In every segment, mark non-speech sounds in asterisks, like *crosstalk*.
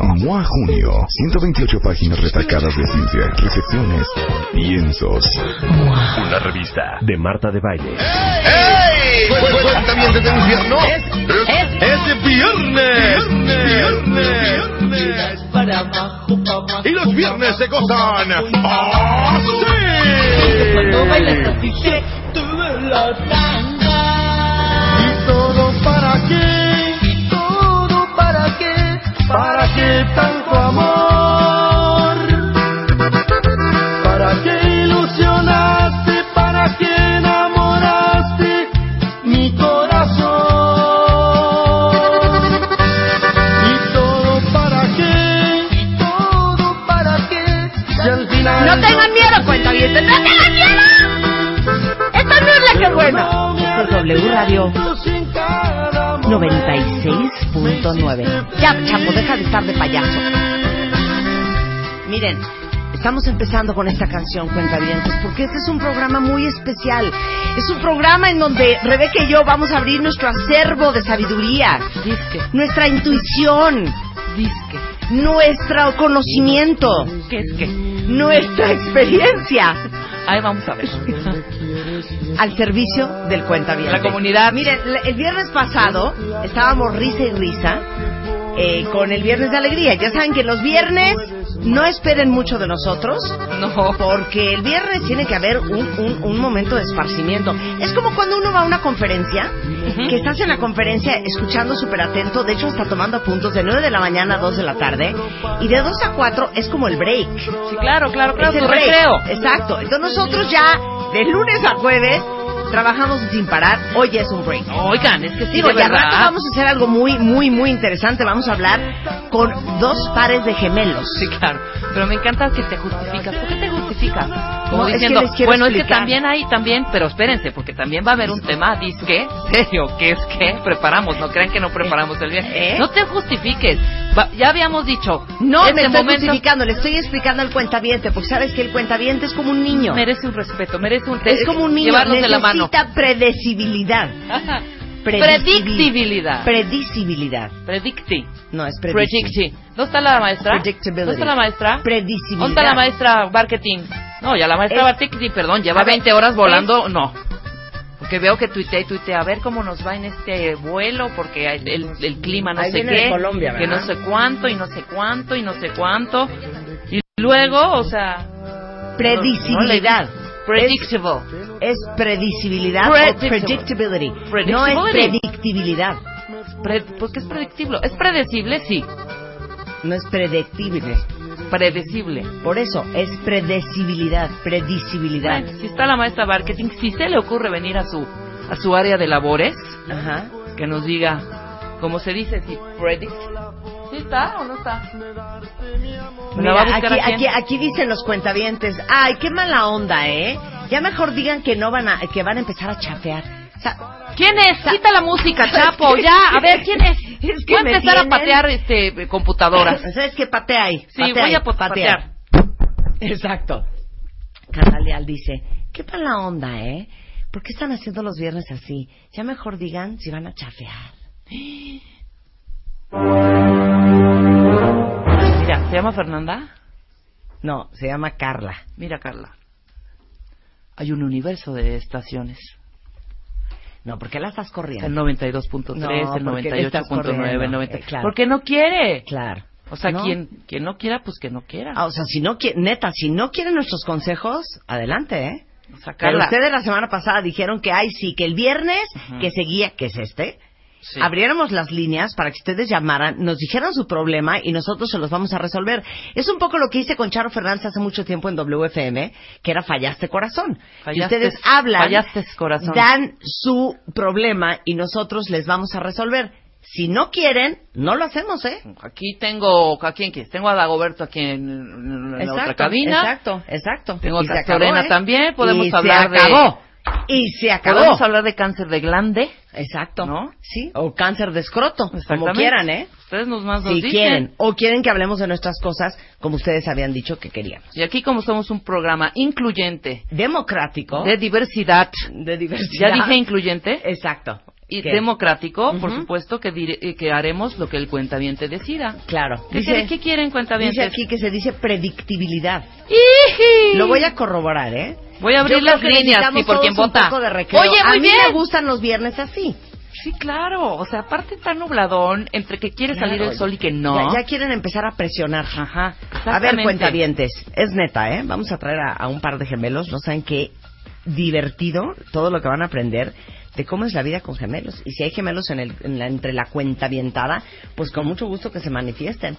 MOA Junio, 128 páginas retacadas de ciencia, recepciones, piensos. Una revista de Marta de Baile. ¡Ey! Cuéntame de infierno. Es, es viernes. Viernes. Y los viernes se gozan. Bailas así te ¿Para qué tanto amor? ¿Para qué ilusionaste? ¿Para qué enamoraste mi corazón? ¿Y todo para qué? ¿Y todo para qué? Si al final No tengan miedo, cuenta bien. ¡No tengan miedo! Esta no es la que es buena. Esto es W Radio 96.9. Ya, Chapo, deja de estar de payaso. Miren, estamos empezando con esta canción, Cuentavientes, porque este es un programa muy especial. Es un programa en donde Rebeca y yo vamos a abrir nuestro acervo de sabiduría, nuestra intuición, nuestro conocimiento, ¿Qué es qué? nuestra experiencia Ahí vamos a ver. *laughs* al servicio del cuentaviente. La comunidad. Miren, el viernes pasado estábamos risa y risa eh, con el viernes de alegría. Ya saben que los viernes no esperen mucho de nosotros. No. Porque el viernes tiene que haber un, un- un momento de esparcimiento. Es como cuando uno va a una conferencia, que estás en la conferencia escuchando súper atento, de hecho está tomando puntos de 9 de la mañana a 2 de la tarde, y de 2 a 4 es como el break. Sí, claro, claro, claro, Es el break. recreo. Exacto. Entonces nosotros ya de lunes a jueves trabajamos sin parar. Hoy ya es un break. Oigan, es que sí, Digo, de y al verdad. rato vamos a hacer algo muy, muy, muy interesante. Vamos a hablar con dos pares de gemelos. Sí, claro. Pero me encanta que te justificas. ¿Por qué te justificas? Como No, es que diciendo, bueno, es que también hay, también, pero espérense, porque también va a haber un tema, disque, serio, que es que preparamos, no crean que no preparamos el bien. ¿Eh? No te justifiques. Va- ya habíamos dicho, No este me estoy momento justificando, le estoy explicando al cuentaviente, porque sabes que el cuentaviente es como un niño. merece un respeto, merece un Es como un niño, de la mano. necesita predecibilidad. Predictibilidad. Predictibilidad. Predicti. No, es Predicti. ¿Dónde está la maestra? Predictability. ¿Dónde está la maestra? Predicibilidad. ¿Dónde está la maestra marketing? No, ya la maestra Es- marketing, perdón, lleva ver, 20 horas volando, no. Porque veo que tuitea y tuitea, a ver cómo nos va en este vuelo, porque el, el- el clima no Ahí sé qué, Colombia, que no sé cuánto, y no sé cuánto, y no sé cuánto. Y luego, o sea... Predicibilidad. Predictable. Es predicibilidad o Predictable. predictability. No es Predictability. predictibilidad. Pre- ¿Por qué es predictible? ¿Es predecible? Sí. No es predictible. Predecible. Por eso, es predecibilidad, predicibilidad. Bueno, si está la maestra marketing, si se le ocurre venir a su a su área de labores, Ajá. que nos diga, como se dice, si predict. ¿Sí está o no está? ¿Me la va a Mira, buscar aquí, aquí, aquí dicen los cuentavientes, ay, qué mala onda, ¿eh? Ya mejor digan que no van a, que van a empezar a chafear. ¿Quién es? Quita la música, *laughs* Chapo, ya. A ver, ¿quién es? *laughs* Es que voy a empezar a patear este computadoras. *laughs* ¿Sabes qué? Patea ahí. Sí, patea voy ahí, a pot- patear. Exacto. Carla Leal dice, qué mala onda, ¿eh? ¿Por qué están haciendo los viernes así? Ya mejor digan si van a chafear. *gasps* Mira, ¿se llama Fernanda? No, se llama Carla. Mira, Carla. Hay un universo de estaciones. No, ¿por qué la estás corriendo? El 92.3, No, el porque le estás 98.9, el corriendo. 90. Eh, claro. Porque no quiere. Claro. O sea, ¿No? quien, quien no quiera, pues que no quiera. Ah, o sea, si no qui- neta, si no quieren nuestros consejos, adelante, ¿eh? O sea, Pero ustedes la semana pasada dijeron que, ay, sí, que el viernes Ujú. que seguía, que es este, sí. abriéramos las líneas para que ustedes llamaran, nos dijeran su problema y nosotros se los vamos a resolver. Es un poco lo que hice con Charo Fernández hace mucho tiempo en WFM, que era Fallaste Corazón. y Fallaste- ustedes hablan, fallaste corazón. dan su problema y nosotros les vamos a resolver. Si no quieren, no lo hacemos, ¿eh? Aquí tengo, ¿a quién quieres? Tengo a Dagoberto aquí en, en la otra cabina. Exacto, exacto. Tengo Y a Lorena ¿eh? también. Podemos Y hablar se acabó. Y se de... acabó. Podemos hablar de cáncer de glande. Exacto. ¿No? Sí. O cáncer de escroto, como quieran, ¿eh? Ustedes nos más nos Si dicen. quieren. O quieren que hablemos de nuestras cosas como ustedes habían dicho que queríamos. Y aquí como somos un programa incluyente, Democrático. de diversidad, de diversidad. ya dije incluyente, Exacto. Y ¿Qué? democrático, por supuesto que, dire- eh, que haremos lo que el cuentaviente decida. Claro. ¿Qué, quiere- qué quieren cuentavientes? Dice aquí que se dice predictibilidad. ¡Iji! Lo voy a corroborar, ¿eh? Voy a abrir Yo las líneas, sí, por quien vota. Oye, a muy mí bien. me gustan los viernes así. Sí, claro. O sea, aparte está nubladón, entre que quiere Claro. salir el sol y que no. Ya, ya quieren empezar a presionar. Ajá. A ver, cuentavientes, es neta, ¿eh? Vamos a traer a, a un par de gemelos, no saben qué divertido todo lo que van a aprender de cómo es la vida con gemelos. Y si hay gemelos en el, en la- entre la cuentavientada, pues con mucho gusto que se manifiesten.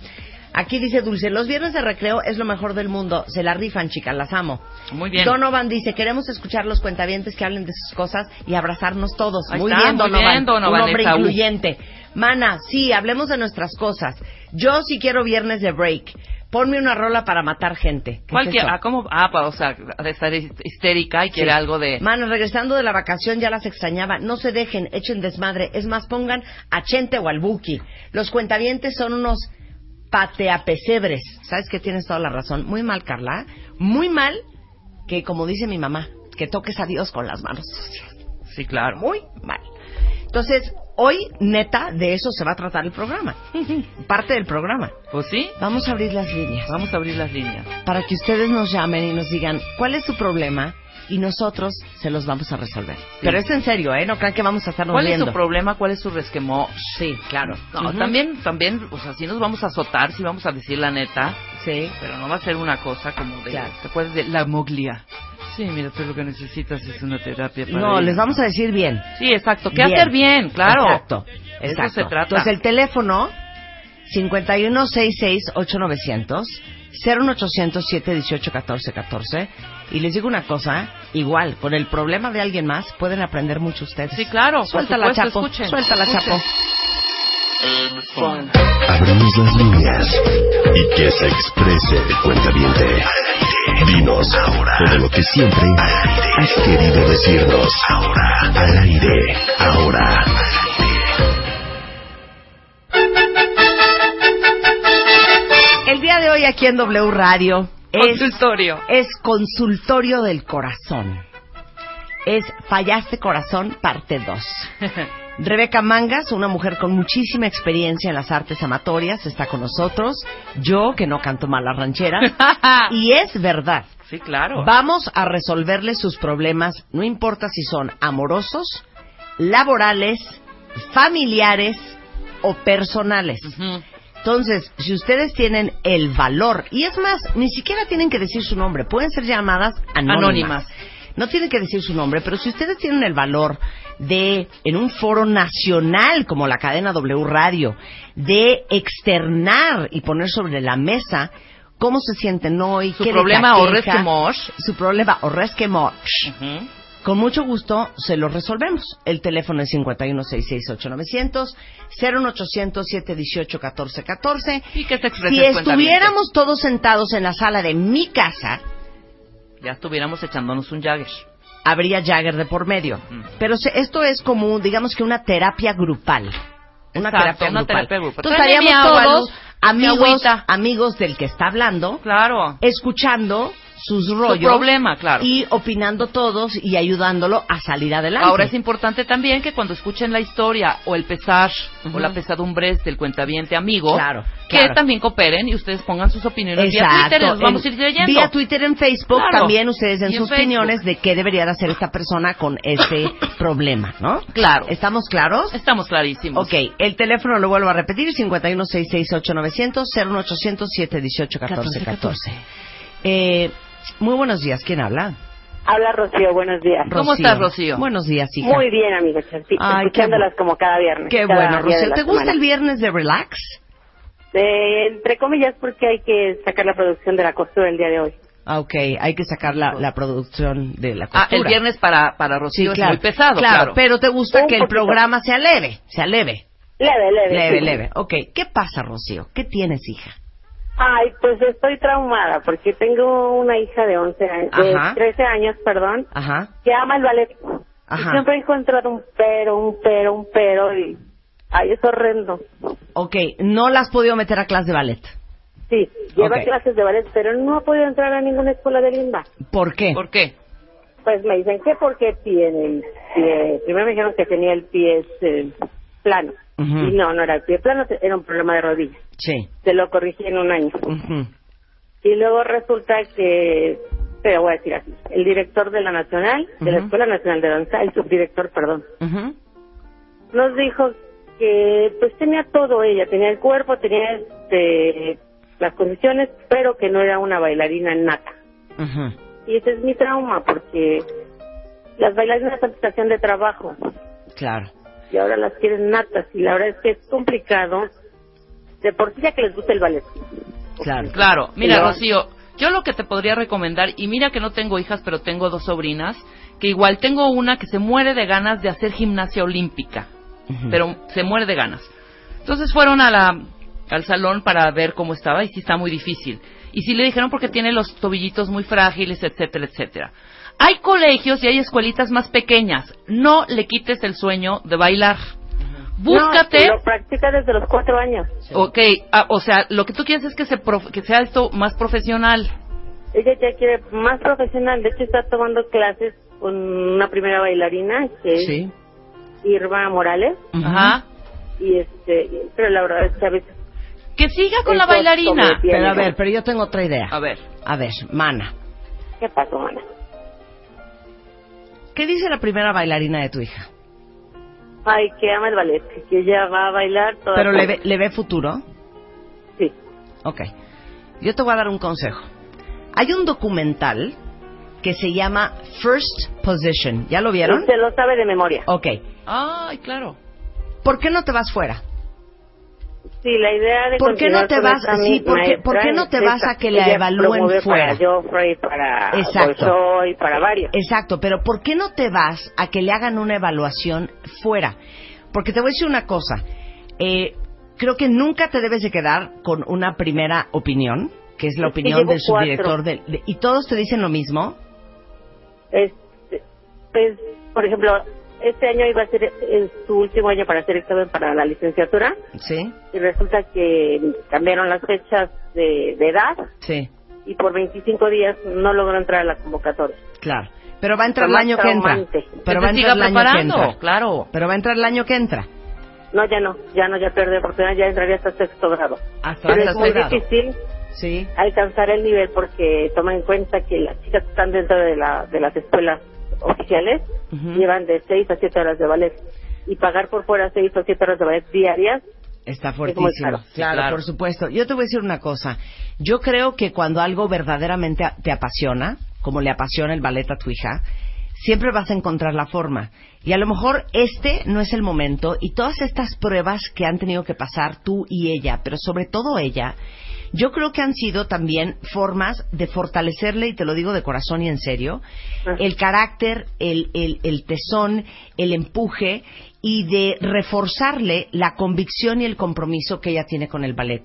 Aquí dice Dulce, los viernes de recreo es lo mejor del mundo. Se la rifan, chicas, las amo. Muy bien. Donovan dice, queremos escuchar los cuentavientes que hablen de sus cosas y abrazarnos todos. Muy, está, bien, muy Donovan. bien, Donovan, Un hombre incluyente. Mana, sí, hablemos de nuestras cosas. Yo sí quiero viernes de break. Ponme una rola para matar gente. ¿Qué ¿Cuál es quiere? Ah, ¿cómo? Ah, pa- o sea, de estar histérica y quiere Sí. algo de... Mana, regresando de la vacación ya las extrañaba. No se dejen, echen desmadre. Es más, pongan a Chente o al Buki. Los cuentavientes son unos pateapesebres. ¿Sabes que Tienes toda la razón. Muy mal, Carla. Muy mal que, como dice mi mamá, que toques a Dios con las manos sucias. Sí, claro. Muy mal. Entonces, hoy, neta, de eso se va a tratar el programa. *laughs* Parte del programa. Pues sí, Vamos a abrir las líneas vamos a abrir las líneas. para que ustedes nos llamen y nos digan cuál es su problema y nosotros se los vamos a resolver. Pero es en serio, ¿eh? No crean que vamos a estarnos ¿Cuál es su problema? ¿Cuál es su resquemor? Sí, claro. No, también, también, o sea, sí nos vamos a azotar, sí vamos a decir la neta, Sí. pero no va a ser una cosa como de, Claro. ¿te acuerdas de la moglia? Sí, mira, tú lo que necesitas es una terapia para No, ir. les vamos a decir bien. Sí, exacto, ¿qué Bien. hacer bien? Claro. Exacto. De eso exacto. se trata. Entonces, el teléfono 5166-8900, 01800-718-1414. Y les digo una cosa, igual, con el problema de alguien más pueden aprender mucho ustedes. Sí, claro, Suéltala, supuesto, Chapo. escuchen, Suéltala, escuchen. Chapo. Abrimos las líneas y que se exprese el cuentaviente. Dinos ahora todo lo que siempre has querido decirnos. Ahora, al aire, ahora. El día de hoy aquí en W Radio es Consultorio. es consultorio del corazón. Es Fallaste Corazón, parte 2. *laughs* Rebeca Mangas, una mujer con muchísima experiencia en las artes amatorias, está con nosotros. Yo, que no canto mal la ranchera. *laughs* y es verdad. sí, claro. Vamos a resolverle sus problemas, no importa si son amorosos, laborales, familiares o personales. Entonces, si ustedes tienen el valor, y es más, ni siquiera tienen que decir su nombre, pueden ser llamadas anónimas. Anónimas. No tienen que decir su nombre, pero si ustedes tienen el valor de, en un foro nacional como la cadena W Radio, de externar y poner sobre la mesa cómo se sienten hoy, Su qué problema o aqueja, resquemor. su problema o resquemor. Ujú. Con mucho gusto se lo resolvemos. El teléfono es 51668900, 01800-718-1414. Y que Si estuviéramos todos sentados en la sala de mi casa, Ya estuviéramos echándonos un Jagger. Habría Jagger de por medio. Mm. Pero se- esto es como, digamos que una terapia grupal. Una Exacto, terapia una grupal. terapia grupal. Entonces Tráeme estaríamos mi agua, todos Luz, mi amigos, agüita. amigos del que está hablando, Claro. escuchando sus rollos. problema, claro. Y opinando todos y ayudándolo a salir adelante. Ahora es importante también que cuando escuchen la historia o el pesar o la pesadumbre del cuentaviente amigo, Claro, que claro. también cooperen y ustedes pongan sus opiniones vía Exacto. Twitter y los vamos a En- ir leyendo. Vía Twitter, en Facebook, Claro. también ustedes den Y en sus Facebook. opiniones de qué debería de hacer esta persona con este *coughs* problema, ¿no? Claro. ¿Estamos claros? Estamos clarísimos. Ok, el teléfono lo vuelvo a repetir, 51668900, 01800-718-1414. Eh, muy buenos días, ¿quién habla? Habla Rocío, buenos días. ¿Cómo Rocío. estás, Rocío? Buenos días, hija. Muy bien, amiga Ay, escuchándolas como cada viernes. Qué cada bueno, Rocío. ¿Te gusta semana. el viernes de relax? Eh, entre comillas, porque hay que sacar la producción de la costura el día de hoy. Ah, ok, hay que sacar la, la producción de la Ah, costura. el viernes para, para Sí, Rocío claro. es muy pesado, claro. claro. pero te gusta Un que el programa sea leve, sea leve. Leve, leve. Leve, sí. leve. Ok, ¿qué pasa, Rocío? ¿Qué tienes, hija? Ay, pues estoy traumada porque tengo una hija de 11 años, de Ajá. 13 años, perdón, Ajá. que ama el ballet. Ajá. Y siempre he encontrado un pero, un pero, un pero y... Ay, es horrendo. Ok, no la has podido meter a clase de ballet. Sí, lleva Ok. clases de ballet, pero no ha podido entrar a ninguna escuela de limba. ¿Por qué? ¿Por qué? Pues me dicen que porque tiene el pie... Primero me dijeron que tenía el pie este, plano. Y no, no era el pie plano, era un problema de rodilla. Sí. Se lo corrigí en un año. Ujú. Y luego resulta que, te voy a decir así, el director de la Nacional, de la. Escuela Nacional de Danza, el subdirector, perdón, nos dijo que pues tenía todo ella, tenía el cuerpo, tenía este, las condiciones, pero que no era una bailarina nata. Ujú. Y ese es mi trauma, porque las bailarinas son estación de trabajo Claro. Y ahora las quieren natas y la verdad es que es complicado de por sí ya que les gusta el ballet. Claro. Claro, mira, Pero- Rocío, yo lo que te podría recomendar, y mira que no tengo hijas, pero tengo dos sobrinas, que igual tengo una que se muere de ganas de hacer gimnasia olímpica, pero se muere de ganas. Entonces fueron a la, al salón para ver cómo estaba y sí está muy difícil. Y sí le dijeron porque tiene los tobillitos muy frágiles, etcétera, etcétera. Hay colegios y hay escuelitas más pequeñas. No le quites el sueño de bailar. Búscate. No, lo practica desde los cuatro años. Ok, ah, o sea, lo que tú quieres es que, se prof- que sea esto más profesional. Ella ya quiere más profesional. De hecho, está tomando clases con una primera bailarina, que es Sí. Irma Morales. Ajá. Y este, pero la verdad es que a veces. Que siga con la bailarina. Pero a ver, pero yo tengo otra idea. A ver. A ver, Mana. ¿Qué pasó, mana? ¿Qué dice la primera bailarina de tu hija? Ay, que ama el ballet, que ella va a bailar toda ¿Pero le ve, le ve futuro? Sí. Ok. Yo te voy a dar un consejo. Hay un documental que se llama First Position. ¿Ya lo vieron? Se lo sabe de memoria. Ok. Ay, claro. ¿Por qué no te vas fuera? Sí, la idea de ¿Por qué no te vas- sí, por qué- maestra por qué no te vas a que la evalúen fuera? Para Joffrey, para Exacto. Bolshoi, para varios. Exacto, pero ¿por qué no te vas a que le hagan una evaluación fuera? Porque te voy a decir una cosa. Eh, creo que nunca te debes de quedar con una primera opinión, que es la Es opinión del subdirector. de- ¿Y todos te dicen lo mismo? Este, pues, por ejemplo, este año iba a ser eh, su último año para hacer examen para la licenciatura Sí, y resulta que cambiaron las fechas de, de edad sí, y por 25 días no logró entrar a la convocatoria. claro. Pero va a entrar el año que entra. Pero va a entrar siga el año que preparando, entra. claro. Pero va a entrar el año que entra. No, ya no, ya no, ya perdió oportunidad, ya entraría hasta sexto grado. Hasta Pero hasta es muy grado. difícil Sí. alcanzar el nivel porque toma en cuenta que las chicas están dentro de, la, de las escuelas oficiales llevan de 6 a 7 horas de ballet y pagar por fuera 6 o 7 horas de ballet diarias Está Es fuertísimo. caro. Claro, claro. por supuesto. Yo te voy a decir una cosa. Yo creo que cuando algo verdaderamente te apasiona, como le apasiona el ballet a tu hija, siempre vas a encontrar la forma. Y a lo mejor este no es el momento y todas estas pruebas que han tenido que pasar tú y ella, pero sobre todo ella, yo creo que han sido también formas de fortalecerle, y te lo digo de corazón y en serio, el carácter, el, el, el tesón, el empuje y de reforzarle la convicción y el compromiso que ella tiene con el ballet.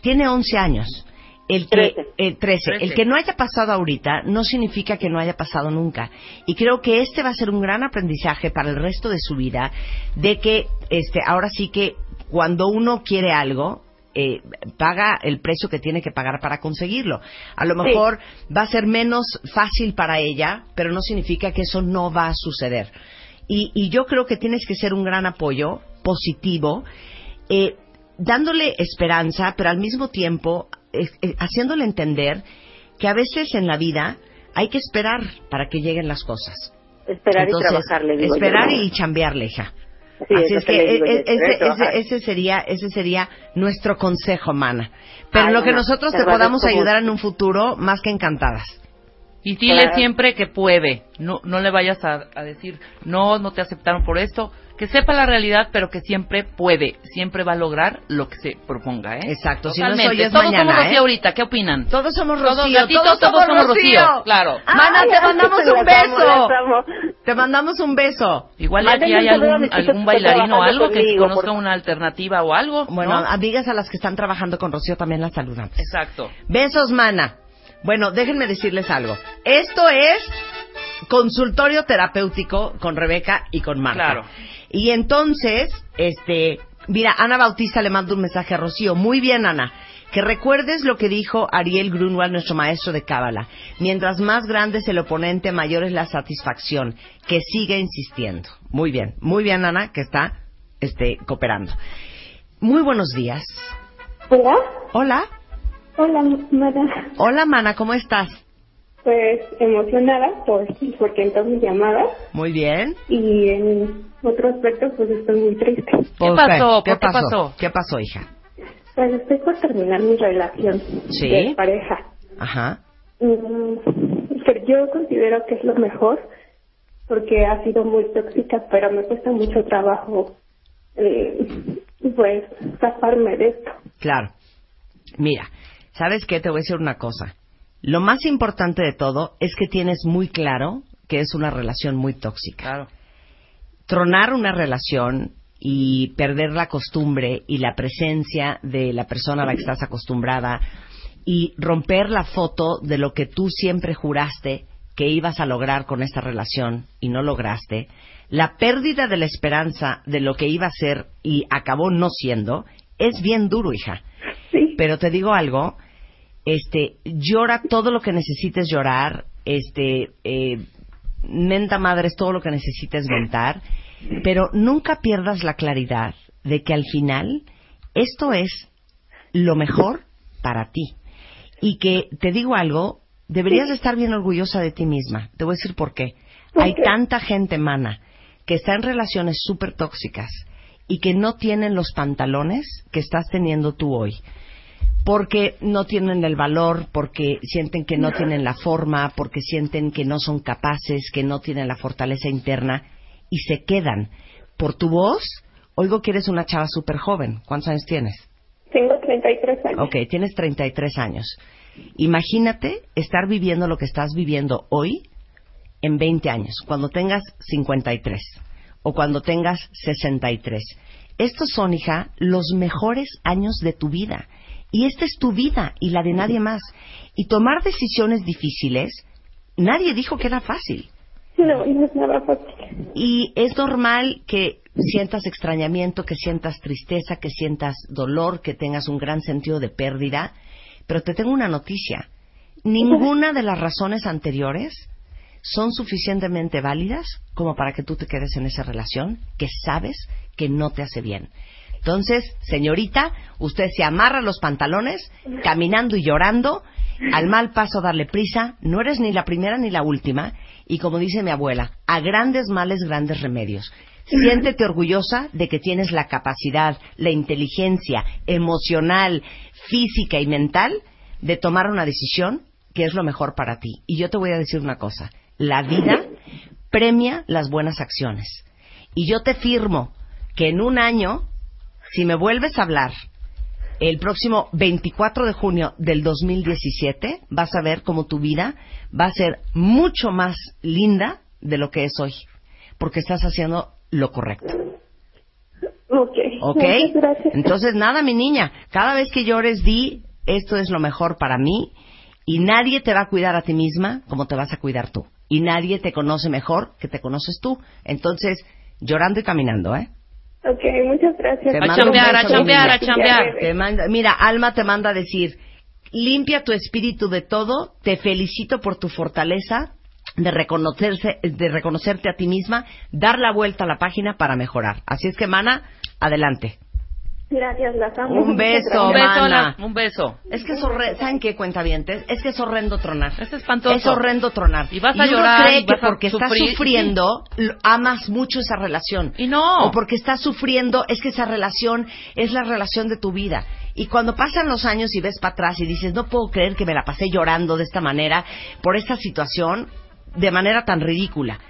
Tiene 11 años. El que, Trece. eh, 13. El que no haya pasado ahorita no significa que no haya pasado nunca. Y creo que este va a ser un gran aprendizaje para el resto de su vida, de que este, ahora sí que cuando uno quiere algo, eh, paga el precio que tiene que pagar para conseguirlo. A lo Sí. mejor va a ser menos fácil para ella, pero no significa que eso no va a suceder. Y, y yo creo que tienes que ser un gran apoyo positivo, eh, dándole esperanza, pero al mismo tiempo eh, eh, haciéndole entender que a veces en la vida hay que esperar para que lleguen las cosas. esperar Entonces, y trabajar, le digo esperar yo. y chambearle, hija. Sí, Así es que e- e- ese, ese- ese sería ese sería nuestro consejo, mana. Pero Ay, lo que no, nosotros te te podamos ayudar en un futuro, más que encantadas. Y dile Claro. siempre que puede. No, no le vayas a, a decir, no, no te aceptaron por esto. Que sepa la realidad, pero que siempre puede. Siempre va a lograr lo que se proponga, ¿eh? Exacto, si no soy es Todos mañana, somos Rocío ¿eh? ahorita. ¿Qué opinan? Todos somos Todos Rocío, gatitos, todos, todos somos somos Rocío. Rocío, claro. Mana, Ay, te mandamos un beso. Te mandamos un beso. Igual aquí hay algún, algún bailarín o algo que conozca por- una alternativa o algo. Bueno, ¿no? amigas a las que están trabajando con Rocío también las saludamos. Exacto. Besos, mana. Bueno, déjenme decirles algo. Esto es consultorio terapéutico con Rebeca y con Marta. Claro. Y entonces, este, mira, Ana Bautista le manda un mensaje a Rocío. Muy bien, Ana. Que recuerdes lo que dijo Ariel Grunwald, nuestro maestro de Cábala. Mientras más grande es el oponente, mayor es la satisfacción. Que siga insistiendo. Muy bien, muy bien, Ana, que está este, cooperando. Muy buenos días. Hola, Hola. hola, Mara. Hola, Mana, ¿cómo estás? Pues emocionada por porque mi llamada Muy bien. y en otro aspecto pues estoy muy triste. ¿Qué pasó? ¿Por qué pasó? ¿Qué pasó, hija? Pues estoy por terminar mi relación Sí. de pareja. Ajá. Mm, pero yo considero que es lo mejor porque ha sido muy tóxica, pero me cuesta mucho trabajo eh, pues zafarme de esto. Claro. Mira, ¿sabes qué? Te voy a decir una cosa. Lo más importante de todo es que tienes muy claro que es una relación muy tóxica. Claro. Tronar una relación y perder la costumbre y la presencia de la persona a la que estás acostumbrada y romper la foto de lo que tú siempre juraste que ibas a lograr con esta relación y no lograste, la pérdida de la esperanza de lo que iba a ser y acabó no siendo, es bien duro, hija. Sí. Pero te digo algo, este, llora todo lo que necesites llorar, este, eh, menta madre es todo lo que necesites mentar, pero nunca pierdas la claridad de que al final esto es lo mejor para ti. Y que, te digo algo, deberías de estar bien orgullosa de ti misma. Te voy a decir por qué. ¿Por Hay tanta gente, mana, que está en relaciones súper tóxicas y que no tienen los pantalones que estás teniendo tú hoy porque no tienen el valor, porque sienten que no tienen la forma, porque sienten que no son capaces, que no tienen la fortaleza interna y se quedan. Por tu voz, oigo que eres una chava súper joven. ¿Cuántos años tienes? Tengo 33 años. Ok, tienes 33 años. Imagínate estar viviendo lo que estás viviendo hoy en 20 años, cuando tengas 53 o cuando tengas 63. Estos son, hija, los mejores años de tu vida. Y esta es tu vida y la de nadie más. Y tomar decisiones difíciles, nadie dijo que era fácil. No, no es nada fácil. Y es normal que sientas extrañamiento, que sientas tristeza, que sientas dolor, que tengas un gran sentido de pérdida. Pero te tengo una noticia. Ninguna de las razones anteriores son suficientemente válidas como para que tú te quedes en esa relación que sabes que no te hace bien. Entonces, señorita, usted se amarra los pantalones, caminando y llorando, al mal paso darle prisa, no eres ni la primera ni la última, y como dice mi abuela, a grandes males grandes remedios. Siéntete orgullosa de que tienes la capacidad, la inteligencia emocional, física y mental de tomar una decisión que es lo mejor para ti. Y yo te voy a decir una cosa, la vida premia las buenas acciones. Y yo te firmo que en un año, si me vuelves a hablar el próximo 24 de junio del 2017, vas a ver cómo tu vida va a ser mucho más linda de lo que es hoy, porque estás haciendo lo correcto. Ok. ¿Ok? Gracias. Entonces, nada, mi niña, cada vez que llores, di, esto es lo mejor para mí, y nadie te va a cuidar a ti misma como te vas a cuidar tú. Y nadie te conoce mejor que te conoces tú. Entonces, llorando y caminando, ¿eh? Ok, muchas gracias. Te A chambear, a chambear, a chambear. Te manda- mira, Alma te manda a decir, limpia tu espíritu de todo, te felicito por tu fortaleza de reconocerse, de reconocerte a ti misma, dar la vuelta a la página para mejorar. Así es que, mana, adelante. Gracias, las amo. Un beso, Un beso, mana. Ana, un beso. Es que es horrendo, ¿saben qué, cuentavientes? Es que es horrendo tronar. Es espantoso. Es horrendo tronar. Y vas a uno llorar, cree y que vas a porque estás sufriendo, amas mucho esa relación. Y no. O porque estás sufriendo, es que esa relación es la relación de tu vida. Y cuando pasan los años y ves para atrás y dices, no puedo creer que me la pasé llorando de esta manera, por esta situación, de manera tan ridícula.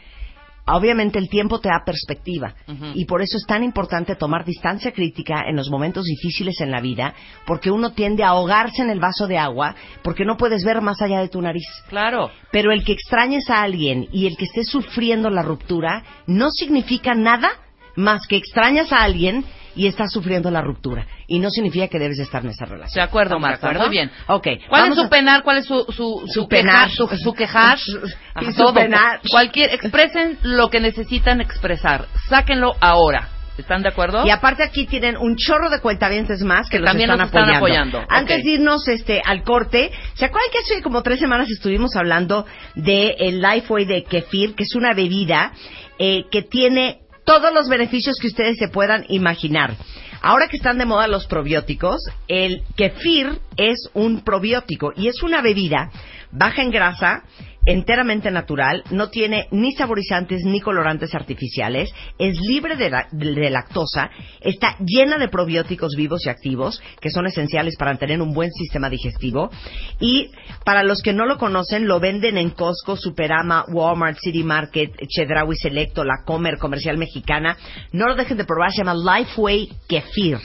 Obviamente el tiempo te da perspectiva y por eso es tan importante tomar distancia crítica en los momentos difíciles en la vida, porque uno tiende a ahogarse en el vaso de agua porque no puedes ver más allá de tu nariz. Claro. Pero el que extrañes a alguien y el que estés sufriendo la ruptura no significa nada más que extrañas a alguien y estás sufriendo la ruptura. Y no significa que debes de estar en esa relación. De acuerdo, ¿Estamos de Marta. acuerdo? Muy bien. Ok. ¿Cuál vamos es su a- penar? ¿Cuál es su, su, Su penar. quejar? Su, su quejar. Su- *laughs* y su todo. penar. Cualquier, expresen lo que necesitan expresar. Sáquenlo ahora. ¿Están de acuerdo? Y aparte aquí tienen un chorro de cuentavientes más que, Que los también están, los están apoyando. apoyando. Antes de irnos este, al corte, ¿se acuerdan que hace como tres semanas estuvimos hablando de el Lifeway de kefir, que es una bebida eh, que tiene todos los beneficios que ustedes se puedan imaginar? Ahora que están de moda los probióticos, el kefir es un probiótico y es una bebida baja en grasa, enteramente natural, no tiene ni saborizantes ni colorantes artificiales, es libre de, la- de lactosa, está llena de probióticos vivos y activos que son esenciales para tener un buen sistema digestivo y para los que no lo conocen lo venden en Costco, Superama, Walmart, City Market, Chedraui Selecto, La Comer, Comercial Mexicana. No lo dejen de probar, se llama Lifeway Kefir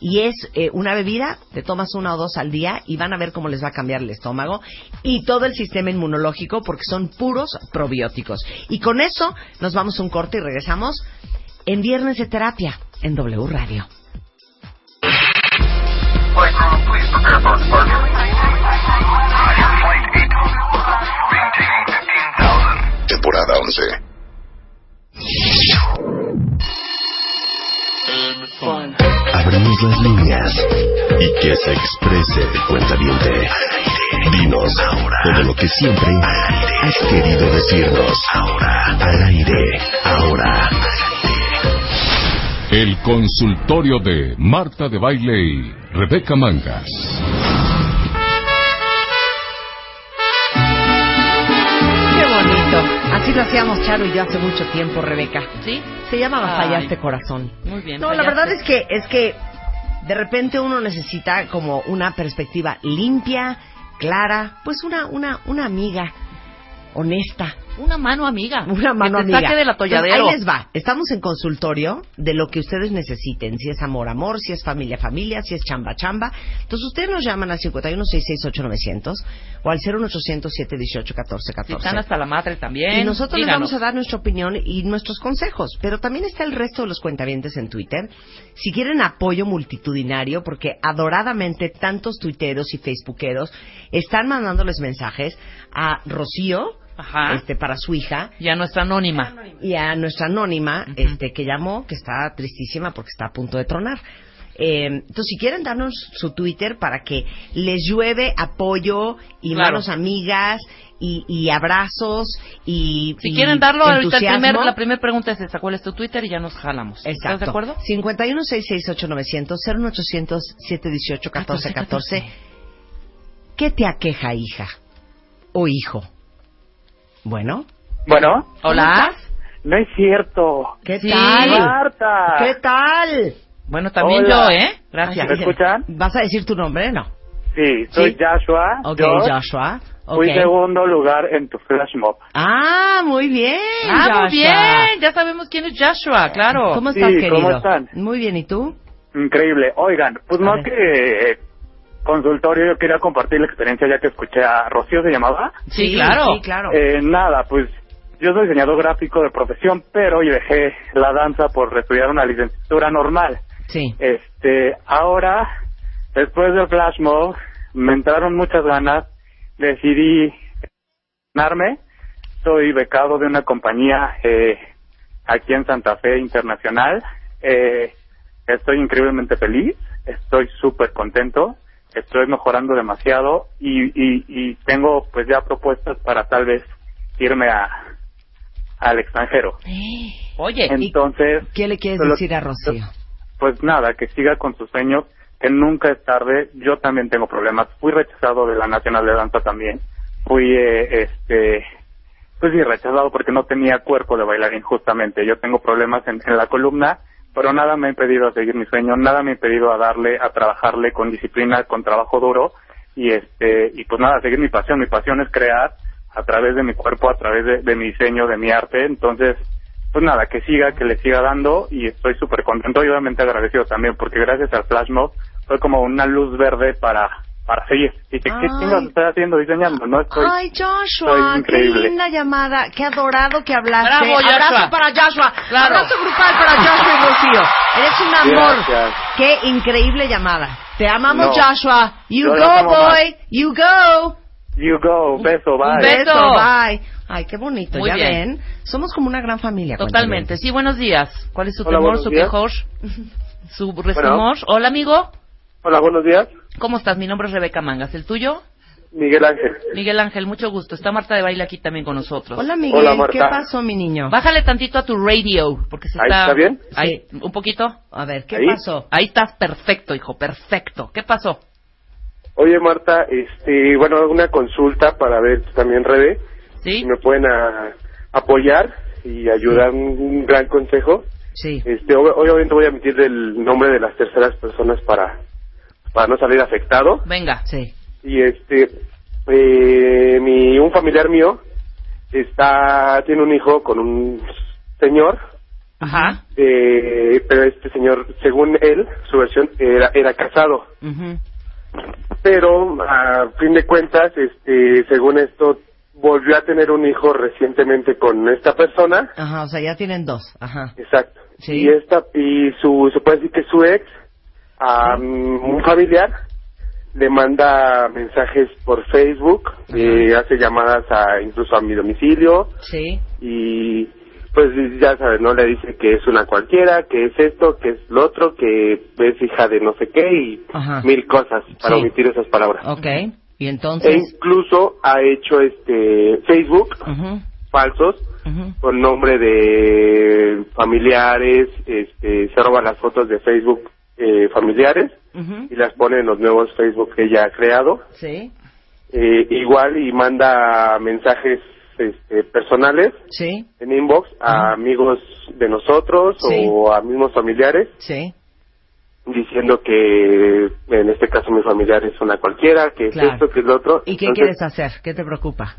y es eh, una bebida, te tomas una o dos al día y van a ver cómo les va a cambiar el estómago y todo el sistema inmunológico porque son puros probióticos. Y con eso nos vamos a un corte y regresamos en Viernes de Terapia en W Radio. Temporada 11. Abrimos las líneas y que se exprese el cuentaviente. Dinos todo lo que siempre has querido decirnos. Ahora, al aire, ahora. El consultorio de Marta de Baile y Rebeca Mangas. Bonito. Así lo hacíamos Charo y yo hace mucho tiempo, Rebeca. ¿Sí? Se llamaba Ay. Fallaste Corazón. Muy bien. No, la fallaste. verdad es que es que de repente uno necesita como una perspectiva limpia, clara, pues una una una amiga honesta, Una mano amiga. *laughs* una mano que te amiga. saque del Entonces, atolladero. ahí les va. Estamos en consultorio de lo que ustedes necesiten, si es amor amor, si es familia familia, si es chamba chamba. Entonces ustedes nos llaman al 51668900 o al 01800 718 Si 1414. están hasta la madre también. Y nosotros les vamos a dar nuestra opinión y nuestros consejos. Pero también está el resto de los cuentavientes en Twitter. Si quieren apoyo multitudinario, porque adoradamente tantos tuiteros y facebookeros están mandándoles mensajes a Rocío, Ajá. este, para su hija, Y a nuestra anónima. y a nuestra anónima, este, que llamó, que está tristísima porque está a punto de tronar. Eh, entonces, si quieren darnos su Twitter para que les llueve apoyo y Claro. manos amigas y, y abrazos y Si y quieren darlo, ahorita el primer, la primera pregunta es esta. ¿Cuál es tu Twitter? Y ya nos jalamos. ¿Estás Exacto. de acuerdo? 51668900 01800 718 1414 ¿Qué te aqueja, hija? O hijo. Bueno. Bueno, Hola. no es cierto. ¿Qué Sí. tal? Marta. ¿Qué tal? Bueno, también Hola. yo, ¿eh? Gracias. ¿Me escuchan? ¿Vas a decir tu nombre? No. Sí, soy Sí. Joshua. Ok, George. Joshua. Fui segundo lugar en tu flash mob. Ah, muy bien. Ah, muy bien. Ya sabemos quién es Joshua, claro. ¿Cómo Sí, estás, querido? ¿cómo están? Muy bien, ¿y tú? Increíble. Oigan, pues A más ver. que eh, consultorio, yo quería compartir la experiencia ya que escuché a Rocío, ¿se llamaba? Sí, claro. Sí, claro. Eh, nada, pues yo soy diseñador gráfico de profesión, pero yo dejé la danza por estudiar una licenciatura normal. sí. Este, ahora, después del flash mob, me entraron muchas ganas, decidí ganarme. Soy becado de una compañía eh, aquí en Santa Fe Internacional. Eh, estoy increíblemente feliz, estoy súper contento, estoy mejorando demasiado y, y, y tengo pues ya propuestas para tal vez irme a al extranjero. Oye, Entonces, ¿Qué le quieres Solo- decir a Rocío? pues nada, que siga con sus sueños, que nunca es tarde. Yo también tengo problemas. Fui rechazado de la Nacional de Danza también. Fui, eh, este, pues sí, rechazado porque no tenía cuerpo de bailarín justamente. Yo tengo problemas en, en la columna, pero nada me ha impedido a seguir mi sueño, nada me ha impedido a darle, a trabajarle con disciplina, con trabajo duro y este, y pues nada, seguir mi pasión. Mi pasión es crear a través de mi cuerpo, a través de, mi diseño, de mi arte. Entonces, pues nada, que siga, que le siga dando y estoy súper contento y obviamente agradecido también porque gracias al flash mob fue como una luz verde para para seguir. Y que, ¿qué Ay. chingados estoy haciendo diseñando? No estoy... Ay, Joshua, Soy qué increíble. linda llamada, qué adorado que hablaste. Bravo, Abrazo Joshua. para Joshua, Claro. abrazo grupal para Joshua y Rocío. Eres un amor. Gracias. Qué increíble llamada. Te amamos, No. Joshua. You Yo go, amo más. boy. You go. You go, beso, bye. beso. bye. Ay, qué bonito, Muy ya bien. ven. Somos como una gran familia. Totalmente. Sí, buenos días. ¿Cuál es su Hola, temor, su días. quejor, *laughs* su resumor? Hola, amigo. Hola, buenos días. ¿Cómo estás? Mi nombre es Rebeca Mangas. ¿El tuyo? Miguel Ángel. Miguel Ángel, mucho gusto. Está Marta de Baile aquí también con nosotros. Hola, Miguel. Hola, Marta. ¿Qué pasó, mi niño? Bájale tantito a tu radio, porque se Ahí está... está bien. Ahí, un poquito. A ver, ¿qué Ahí. pasó? Ahí estás perfecto, hijo, perfecto. ¿Qué pasó? Oye, Marta, este, bueno, una consulta para ver también, Rebe, ¿Sí? si me pueden ah, apoyar y ayudar un, un gran consejo. Sí. Este, ob- obviamente voy a emitir el nombre de las terceras personas para, para no salir afectado. Venga. Sí. Y este, eh, mi, un familiar mío está, tiene un hijo con un señor, Ajá. eh, pero este señor, según él, su versión era, era casado. Ujú. pero a fin de cuentas, este, según esto, volvió a tener un hijo recientemente con esta persona, Ajá, o sea, ya tienen dos. Ajá. exacto. Sí. Y esta y su se puede decir que su ex a un familiar le manda mensajes por Facebook, eh, hace llamadas a incluso a mi domicilio Sí. y pues ya sabes, ¿no? Le dice que es una cualquiera, que es esto, que es lo otro, que es hija de no sé qué y mil cosas para Sí. omitir esas palabras. Ok. Y E entonces... incluso ha hecho este Facebook falsos con nombre de familiares, este, se roba las fotos de Facebook eh, familiares y las pone en los nuevos Facebook que ella ha creado. Sí. Eh, igual y manda mensajes este, personales Sí. en inbox a amigos de nosotros Sí. o a mismos familiares Sí. diciendo que en este caso mi familiar es una cualquiera, que Claro. es esto, que es lo otro. ¿Y qué quieres hacer? ¿Qué te preocupa?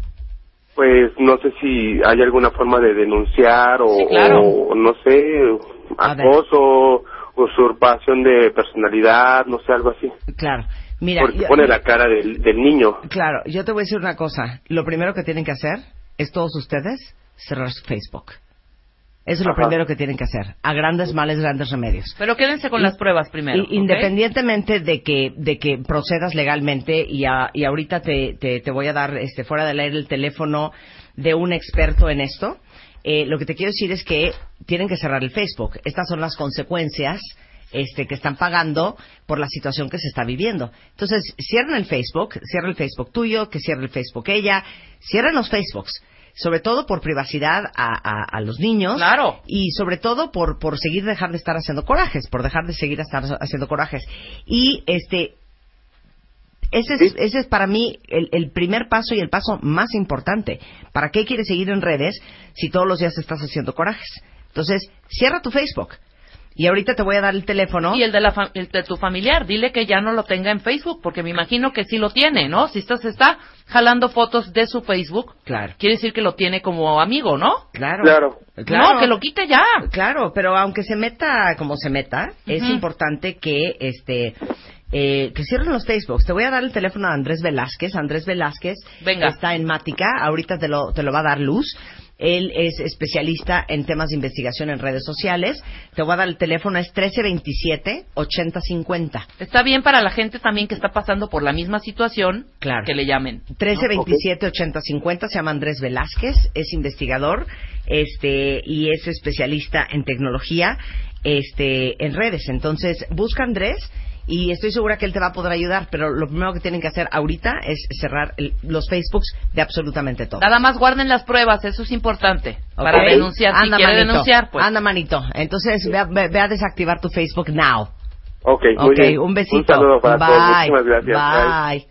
Pues no sé si hay alguna forma de denunciar o, Sí, claro. o no sé, acoso, usurpación de personalidad, no sé, algo así. Claro. Mira, Porque yo- pone la cara del, del niño. Claro, yo te voy a decir una cosa. Lo primero que tienen que hacer es todos ustedes cerrar su Facebook. Eso es lo Ajá. primero que tienen que hacer. A grandes males, grandes remedios. Pero quédense con las pruebas primero. Independientemente de que de que procedas legalmente y, a- y ahorita te, te, te voy a dar este fuera de leer el teléfono de un experto en esto. Eh, lo que te quiero decir es que tienen que cerrar el Facebook. Estas son las consecuencias este, que están pagando por la situación que se está viviendo. Entonces, cierren el Facebook, cierra el Facebook tuyo, que cierre el Facebook ella, cierren los Facebooks, sobre todo por privacidad a, a- a los niños Claro. y sobre todo por, por seguir dejar de estar haciendo corajes, por dejar de seguir estar haciendo corajes. Y este ese es, ese es para mí el, el primer paso y el paso más importante. ¿Para qué quieres seguir en redes si todos los días estás haciendo corajes? Entonces, cierra tu Facebook. Y ahorita te voy a dar el teléfono. Y el de, la fa- el de tu familiar, dile que ya no lo tenga en Facebook, porque me imagino que sí lo tiene, ¿no? Si estás, está jalando fotos de su Facebook, Claro. quiere decir que lo tiene como amigo, ¿no? Claro. Claro. Claro. No, que lo quite ya. Claro, pero aunque se meta como se meta, es importante que este eh, que cierren los Facebooks. Te voy a dar el teléfono de Andrés Velázquez. Andrés Velázquez Venga. está en Mática. Ahorita te lo, te lo va a dar luz. Él es especialista en temas de investigación en redes sociales. Te voy a dar el teléfono, es 1327-8050. Está bien para la gente también que está pasando por la misma situación Claro. que le llamen. 1327-8050 se llama Andrés Velázquez, es investigador este y es especialista en tecnología este en redes. Entonces, busca a Andrés y estoy segura que él te va a poder ayudar, pero lo primero que tienen que hacer ahorita es cerrar el- los Facebooks de absolutamente todo. Nada más guarden las pruebas, eso es importante. ¿Ok? Para denunciar, si Anda, quiere manito. denunciar, pues. Anda, manito. Entonces, ve a, ve- ve a desactivar tu Facebook now. Ok, muy Ok, bien. un besito. Un saludo para Bye. todos. Muchísimas gracias. Bye.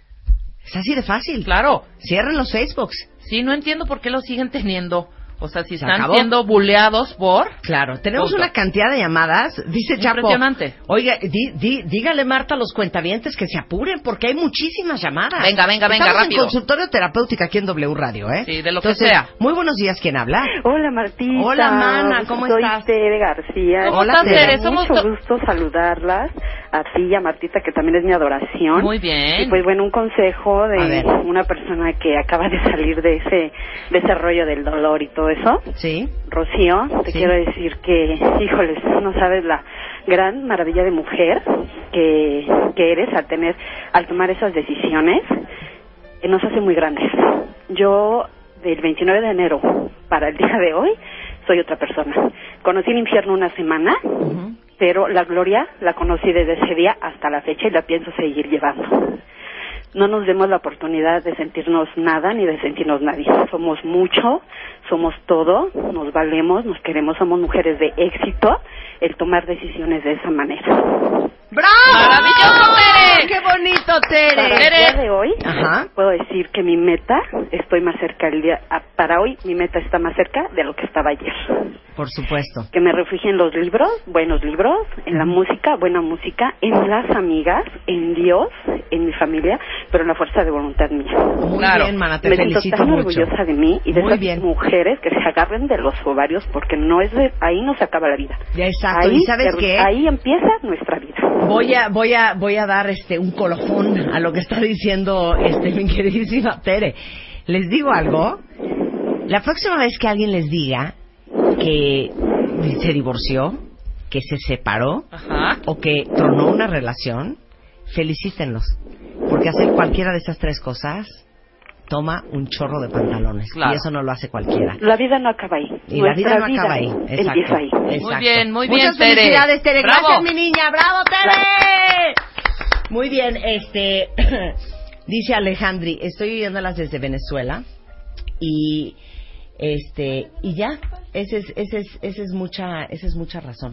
Es así de fácil. Claro. Cierren los Facebooks. Sí, no entiendo por qué lo siguen teniendo. O sea, si Se están acabó. siendo buleados por... Claro, tenemos Punto. una cantidad de llamadas. Dice Chapo. Impresionante. Oiga, di- di- dígale Marta a los cuentavientes que se apuren porque hay muchísimas llamadas. Venga, venga, venga, Estamos rápido. en consultorio terapéutico aquí en W Radio, ¿eh? Sí, de lo que Entonces, sea. Muy buenos días, ¿quién habla? Hola Martita. Hola, mana, ¿cómo Soy estás? Tere García. ¿Cómo Hola, da Tere? Somos mucho to- gusto saludarlas. A ti y a Martita, que también es mi adoración. Muy bien. Y pues bueno, un consejo de una persona que acaba de salir de ese, de ese rollo del dolor y todo eso. Sí. Rocío, te Sí. quiero decir que, híjoles, no sabes la gran maravilla de mujer que, que eres al tener, al tomar esas decisiones, eh, nos hace muy grandes. Yo, del 29 de enero para el día de hoy, soy otra persona. Conocí el infierno una semana, pero la gloria la conocí desde ese día hasta la fecha y la pienso seguir llevando no nos demos la oportunidad de sentirnos nada ni de sentirnos nadie. Somos mucho, somos todo, nos valemos, nos queremos, somos mujeres de éxito, el tomar decisiones de esa manera. ¡Bravo! ¡Maravilloso, Tere! ¡Qué bonito, Para el Tere! día de hoy, Ajá. puedo decir que mi meta, estoy más cerca el día, a- para hoy mi meta está más cerca de lo que estaba ayer. Por supuesto. Que me refugie en los libros, buenos libros, en la música, buena música, en las amigas, en Dios, en mi familia, pero en la fuerza de voluntad mía. Muy Claro. bien, mana, te me siento felicito tan mucho. orgullosa de mí y de Muy esas bien. mujeres que se agarren de los ovarios porque no es de, ahí no se acaba la vida. Ya, exacto. Ahí, ¿Y sabes qué? Ahí empieza nuestra vida. Voy a, voy a, voy a dar este un colofón a lo que está diciendo este mi queridísima Tere. Les digo algo. La próxima vez que alguien les diga que se divorció, que se separó Ajá. o que tronó una relación, felicítenlos. Porque hacer cualquiera de esas tres cosas toma un chorro de pantalones. Claro. Y eso no lo hace cualquiera. La vida no acaba ahí. Y la vida no acaba ahí. Exacto. Empieza ahí. Muy Exacto. bien, muy bien, Muchas Tere. felicidades, Tere. Bravo. Gracias, mi niña. ¡Bravo, Tere! Muy bien, este... *clears throat* dice Alejandri, estoy viviéndolas desde Venezuela y... Este, y ya, ese es, ese es, ese es mucha, esa es mucha razón.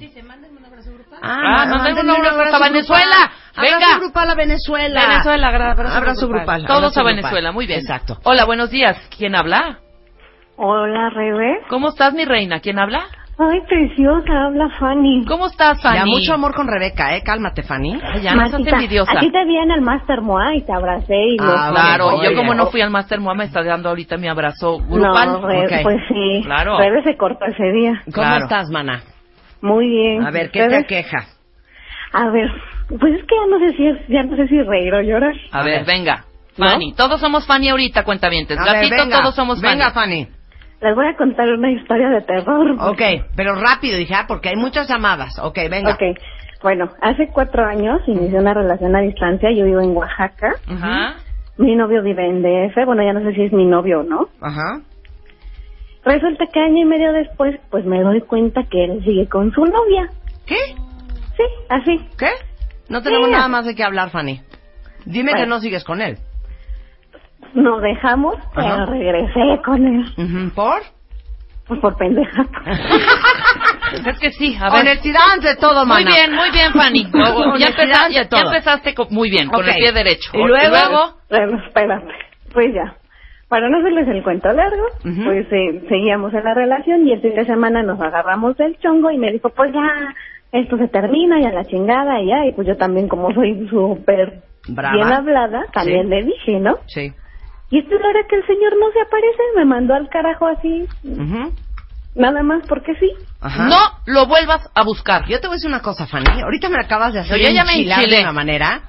Ah, mándenle un abrazo abrazo a Venezuela. grupal. Venga. Abrazo grupal a Venezuela. Venezuela, abrazo, Abrazo grupal. Todos abrazo a grupal. Venezuela, muy bien. Exacto. Hola, buenos días. ¿Quién habla? Hola, Rebe. ¿Cómo estás, mi reina? ¿Quién habla? Ay, preciosa, habla Fanny. ¿Cómo estás, Fanny? Ya, mucho amor con Rebeca, ¿eh? Cálmate, Fanny. Ay, ya no seas envidiosa. Aquí te vi en el Master Moa y te abracé y Ah, lo- Claro, Oye, yo como no fui al Master Moa me está dando ahorita mi abrazo grupal. No, Re- Ok. pues sí. Claro. Rebe se cortó ese día. ¿Cómo Claro. estás, mana? Muy bien. A ver, ¿qué te ¿Ustedes? aqueja? A ver, pues es que ya no sé si es- ya no sé si reír o llorar. A, A ver, ver. venga. ¿No? Fanny, todos somos Fanny ahorita, cuentavientes. Gatito, venga, todos somos Fanny. Venga, Fanny. Les voy a contar una historia de terror. Ok, pero rápido, hija, porque hay muchas llamadas. Ok, venga. Ok. Bueno, hace cuatro años inicié una relación a distancia. Yo vivo en Oaxaca. Ajá. Mi novio vive en DF. Bueno, ya no sé si es mi novio o no. Ajá. Resulta que año y medio después, pues me doy cuenta que él sigue con su novia. ¿Qué? Sí, así. ¿Qué? No tenemos Sí. nada más de qué hablar, Fanny. Dime que no sigues con él. Nos dejamos, pero Ajá. regresé con él. Ujú, ¿Por? Pues por pendeja. *laughs* Es que sí, a ver. Honestidad ante todo, Muy mana. bien, muy bien, Fanny. *laughs* ya, Honestidad empeza- ante ya- todo. empezaste co- muy bien, con Ok. el pie derecho. ¿Y luego? Bueno, espérate. Pues ya. Para no hacerles el cuento largo, Ujú. pues eh, seguíamos en la relación y el fin de semana nos agarramos del chongo y me dijo, pues ya, esto se termina y a la chingada y ya. Y pues yo también, como soy súper Brava. bien hablada, también Sí. le dije, ¿no? Sí. Y esto es la hora que el señor no se aparece, me mandó al carajo así, nada más porque sí. Ajá. No lo vuelvas a buscar. Yo te voy a decir una cosa, Fanny. Ahorita me acabas de hacer Yo ya me de una manera.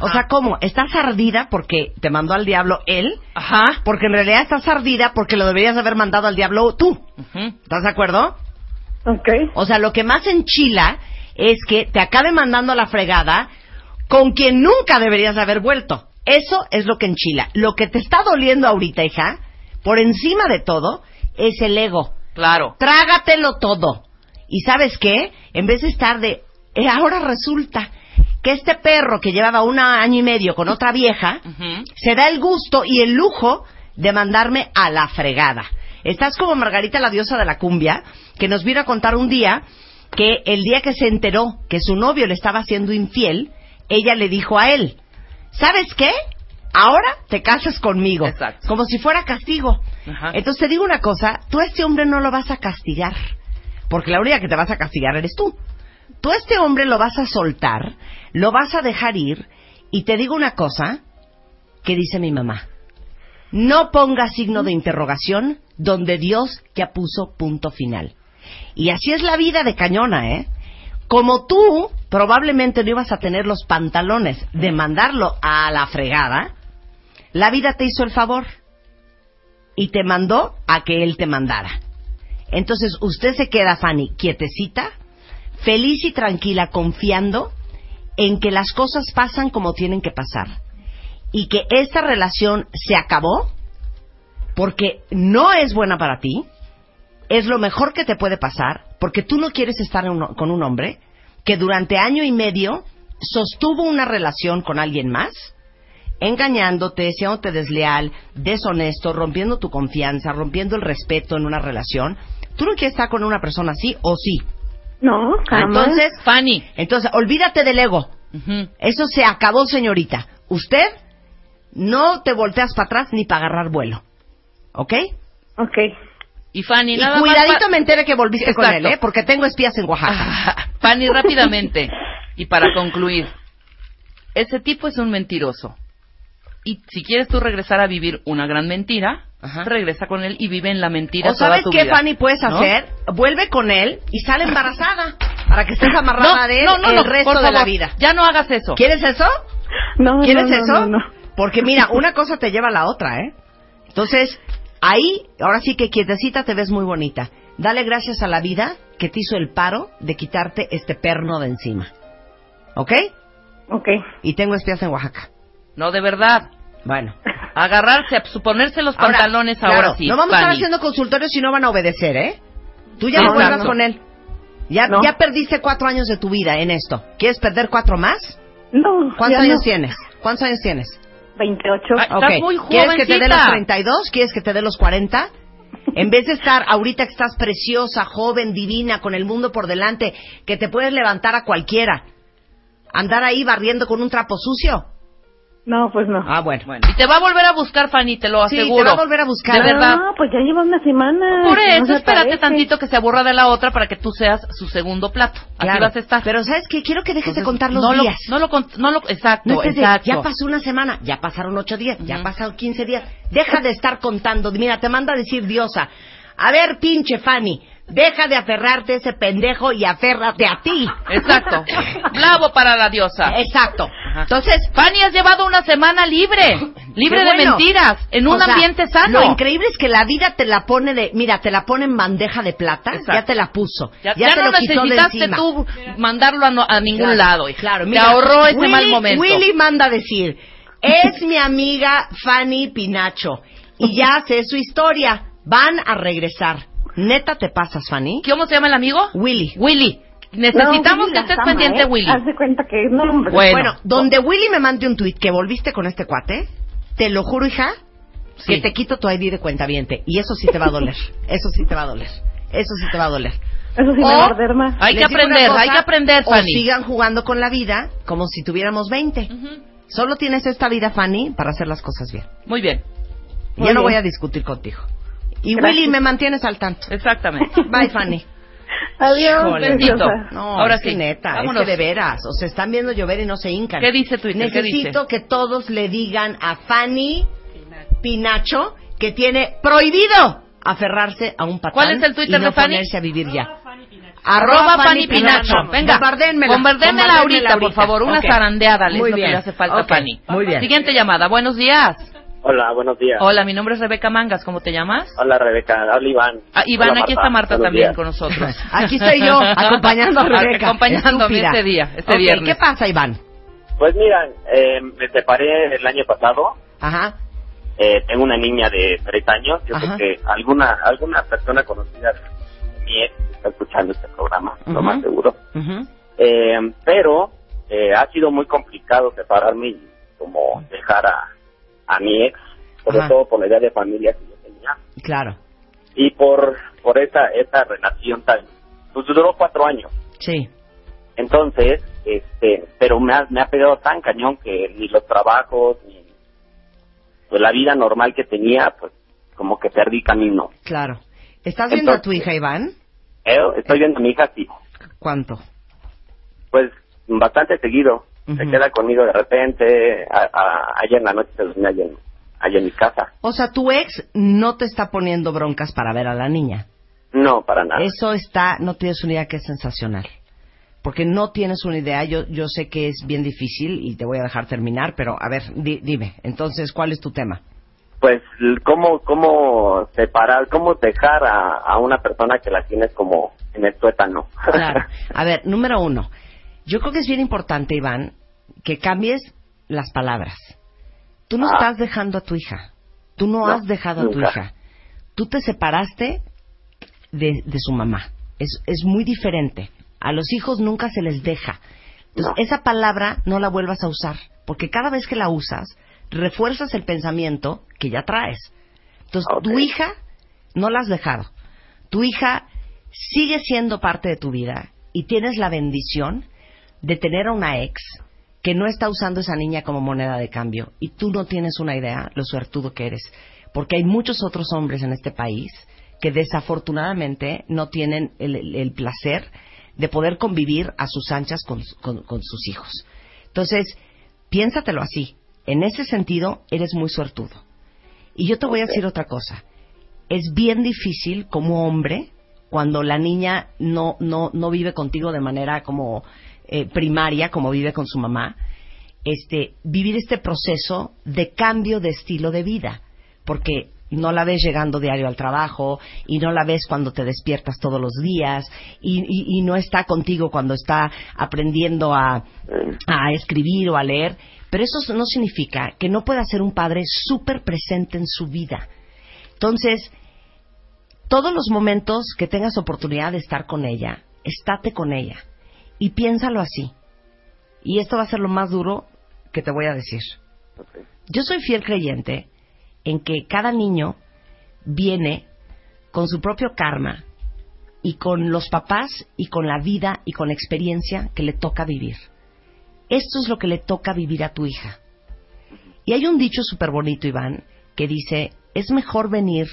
O sea, ¿cómo? ¿Estás ardida porque te mandó al diablo él? Ajá. Porque en realidad estás ardida porque lo deberías haber mandado al diablo tú. ¿Estás de acuerdo? Ok. O sea, lo que más enchila es que te acabe mandando a la fregada con quien nunca deberías haber vuelto. Eso es lo que enchila. Lo que te está doliendo ahorita, hija, por encima de todo, es el ego. Claro. Trágatelo todo. ¿Y sabes qué? En vez de estar de... eh, ahora resulta que este perro que llevaba un año y medio con otra vieja, se da el gusto y el lujo de mandarme a la fregada. Estás como Margarita la diosa de la cumbia, que nos vino a contar un día que el día que se enteró que su novio le estaba siendo infiel, ella le dijo a él, ¿sabes qué? ahora te casas conmigo. Exacto. Como si fuera castigo. Ajá. Entonces te digo una cosa, tú a este hombre no lo vas a castigar, porque la única que te vas a castigar eres tú. Tú a este hombre lo vas a soltar, lo vas a dejar ir, y te digo una cosa que dice mi mamá. No ponga signo de interrogación donde Dios ya puso punto final. Y así es la vida de cañona, ¿eh? Como tú probablemente no ibas a tener los pantalones de mandarlo a la fregada, la vida te hizo el favor y te mandó a que él te mandara. Entonces usted se queda, Fanny, quietecita, feliz y tranquila, confiando en que las cosas pasan como tienen que pasar y que esta relación se acabó porque no es buena para ti, es lo mejor que te puede pasar, porque tú no quieres estar en un- con un hombre que durante año y medio sostuvo una relación con alguien más, engañándote, siéndote desleal, deshonesto, rompiendo tu confianza, rompiendo el respeto en una relación. ¿Tú no quieres estar con una persona así o sí? No, jamás. Entonces, Fanny. Entonces, olvídate del ego. Eso se acabó, señorita. Usted no te volteas para atrás ni para agarrar vuelo. ¿Ok? Ok. Y Fanny, Y nada cuidadito más. me entere que volviste con él. ¿eh? Porque tengo espías en Oaxaca. Fanny, rápidamente. *laughs* Y para concluir, ese tipo es un mentiroso. Y si quieres tú regresar a vivir una gran mentira, regresa con él y vive en la mentira ¿O toda sabes tu qué, vida. Fanny, puedes ¿No? hacer? Vuelve con él y sale *laughs* embarazada. Para que estés amarrada No, de él no, no, el no, resto de la vida. Ya no hagas eso. ¿Quieres eso? No, ¿Quieres no, no, eso? no, no. Porque mira, una cosa te lleva a la otra, ¿eh? Entonces, ahí, ahora sí que quietecita te ves muy bonita. Dale gracias a la vida que te hizo el paro de quitarte este perno de encima. ¿Ok? Ok. Y tengo espías en Oaxaca. No, de verdad. Bueno. *laughs* Agarrarse, a suponerse los Ahora, pantalones claro, ahora sí. No vamos a estar haciendo consultorios si no van a obedecer, ¿eh? Tú ya no vuelvas con él. Ya, No. ya perdiste cuatro años de tu vida en esto. ¿Quieres perder cuatro más? No. ¿Cuántos años no. tienes? ¿Cuántos años tienes? 28. Ok. ¿Quieres que te dé los 32? ¿Quieres que te dé los 40? En vez de estar ahorita que estás preciosa, joven, divina, con el mundo por delante, que te puedes levantar a cualquiera, andar ahí barriendo con un trapo sucio. No, pues no. Ah, bueno. Y te va a volver a buscar, Fanny, te lo Sí, te aseguro. va a volver a buscar. De verdad. No, pues ya lleva una semana. Por eso, No espérate parece. tantito que se aburra de la otra para que tú seas su segundo plato. Así Claro. vas a estar. Pero ¿sabes qué? Quiero que dejes de contar los no lo- días. no lo, cont- no lo, exacto, No estés de, exacto. ya pasó una semana, ya pasaron ocho días, ya pasaron quince días. Deja de estar contando. Mira, te manda a decir diosa. A ver, pinche Fanny, deja de aferrarte a ese pendejo y aférrate a ti. Exacto. Bravo para la diosa. Exacto. Entonces, Fanny, has llevado una semana libre. Libre de mentiras. En un O sea, ambiente sano. Lo increíble es que la vida te la pone de, mira, te la pone en bandeja de plata, Exacto. ya te la puso, Ya, ya, ya te no lo quitó de necesitaste tú mandarlo a, no- a ningún Claro, lado. hija. Claro, Te mira, ahorró ese Willy- mal momento. Willy manda a decir, es mi amiga Fanny Pinacho y *laughs* ya sé su historia, van a regresar. Neta te pasas, Fanny. ¿Cómo se llama el amigo? Willy. Willy. Necesitamos No, que estés ama, pendiente, ¿eh? Willy. Haz de cuenta que no, hombre. Bueno. donde Willy me mande un tuit que volviste con este cuate, te lo juro, hija, que te quito tu ID de cuenta Y eso sí te va a doler. *laughs* Eso sí te va a doler. Eso sí te va a doler. Eso sí me O- va a arder más. Hay que aprender, cosa, hay que aprender, O Fanny. sigan jugando con la vida como si tuviéramos 20. Solo tienes esta vida, Fanny, para hacer las cosas bien. Muy bien. Muy ya no voy a discutir contigo. Y Gracias. Willy, me mantienes al tanto. Exactamente. *laughs* Bye, Fanny. Adiós, preciosa. No, Ahora sí. neta, Vámonos. es que de veras. O sea, están viendo llover y no se hincan. ¿Qué dice Twitter? ¿Qué Necesito dice? que todos le digan a Fanny Pinacho que tiene prohibido aferrarse a un patán ¿Cuál es el Twitter y no de Fanny? ponerse a vivir ya. Arroba Fanny Pinacho. Venga, bombardéenmela, bombardéenmela ahorita, por favor. Una Ok. zarandeada es Muy lo que bien. le hace falta Ok, a Fanny. Muy bien. Siguiente llamada. Buenos días. Hola, buenos días. Hola, mi nombre es Rebeca Mangas. ¿Cómo te llamas? Hola, Rebeca. Habla Iván. Ah, Iván, Hola, aquí está Marta Buenos también días. con nosotros. *laughs* Aquí estoy yo, *laughs* acompañando a Rebeca. Acompañándome estúpida. este día, este Ok, viernes. ¿Qué pasa, Iván? Pues mira, eh, me separé el año pasado. Ajá. Eh, tengo una niña de tres años. Yo Ajá. creo que alguna alguna persona conocida de mi ex está escuchando este programa, lo Ujú. más seguro. Eh, pero eh, ha sido muy complicado separarme y como dejar a, a mi ex, sobre Ajá. todo por la idea de familia que yo tenía. Claro. Y por, por esa, esa relación tan... Pues duró cuatro años. Sí. Entonces, este, pero me ha, me ha pegado tan cañón que ni los trabajos, ni, pues la vida normal que tenía, pues como que perdí camino. Claro. ¿Estás viendo a tu hija, Iván? Eh, Estoy viendo a mi hija, sí, ¿Cuánto? pues bastante seguido. Se queda conmigo de repente, a- a- ayer en la noche se dormía allá en, allá en mi casa. O sea, tu ex no te está poniendo broncas para ver a la niña. No, para nada. Eso está, no tienes una idea que es sensacional. Porque no tienes una idea, yo, yo sé que es bien difícil y te voy a dejar terminar, pero a ver, di- dime, entonces, ¿cuál es tu tema? Pues, ¿cómo, cómo separar, cómo dejar a, a una persona que la tienes como en el tuétano? Claro. *laughs* A ver, número uno, yo creo que es bien importante, Iván, que cambies las palabras. Tú no Ah. estás dejando a tu hija. Tú no, No, has dejado a tu hija. Tú te separaste de, de su mamá. Es, es muy diferente. A los hijos nunca se les deja. Entonces, esa palabra no la vuelvas a usar, porque cada vez que la usas, refuerzas el pensamiento que ya traes. Entonces, tu hija no la has dejado. Tu hija sigue siendo parte de tu vida y tienes la bendición de tener a una ex que no está usando esa niña como moneda de cambio y tú no tienes una idea lo suertudo que eres. Porque hay muchos otros hombres en este país que desafortunadamente no tienen el, placer de poder convivir a sus anchas con, con- con sus hijos. Entonces, piénsatelo así. En ese sentido, eres muy suertudo. Y yo te voy a decir otra cosa. Es bien difícil como hombre cuando la niña no, no, no vive contigo de manera como eh, primaria, como vive con su mamá, este, vivir este proceso de cambio de estilo de vida. Porque no la ves llegando diario al trabajo y no la ves cuando te despiertas todos los días y, no está contigo cuando está aprendiendo a, a escribir o a leer. Pero eso no significa que no pueda ser un padre súper presente en su vida. Entonces, todos los momentos que tengas oportunidad de estar con ella, estate con ella. Y piénsalo así. Y esto va a ser lo más duro que te voy a decir. Yo soy fiel creyente en que cada niño viene con su propio karma y con los papás y con la vida y con la experiencia que le toca vivir. Esto es lo que le toca vivir a tu hija. Y hay un dicho súper bonito, Iván, que dice, es mejor venir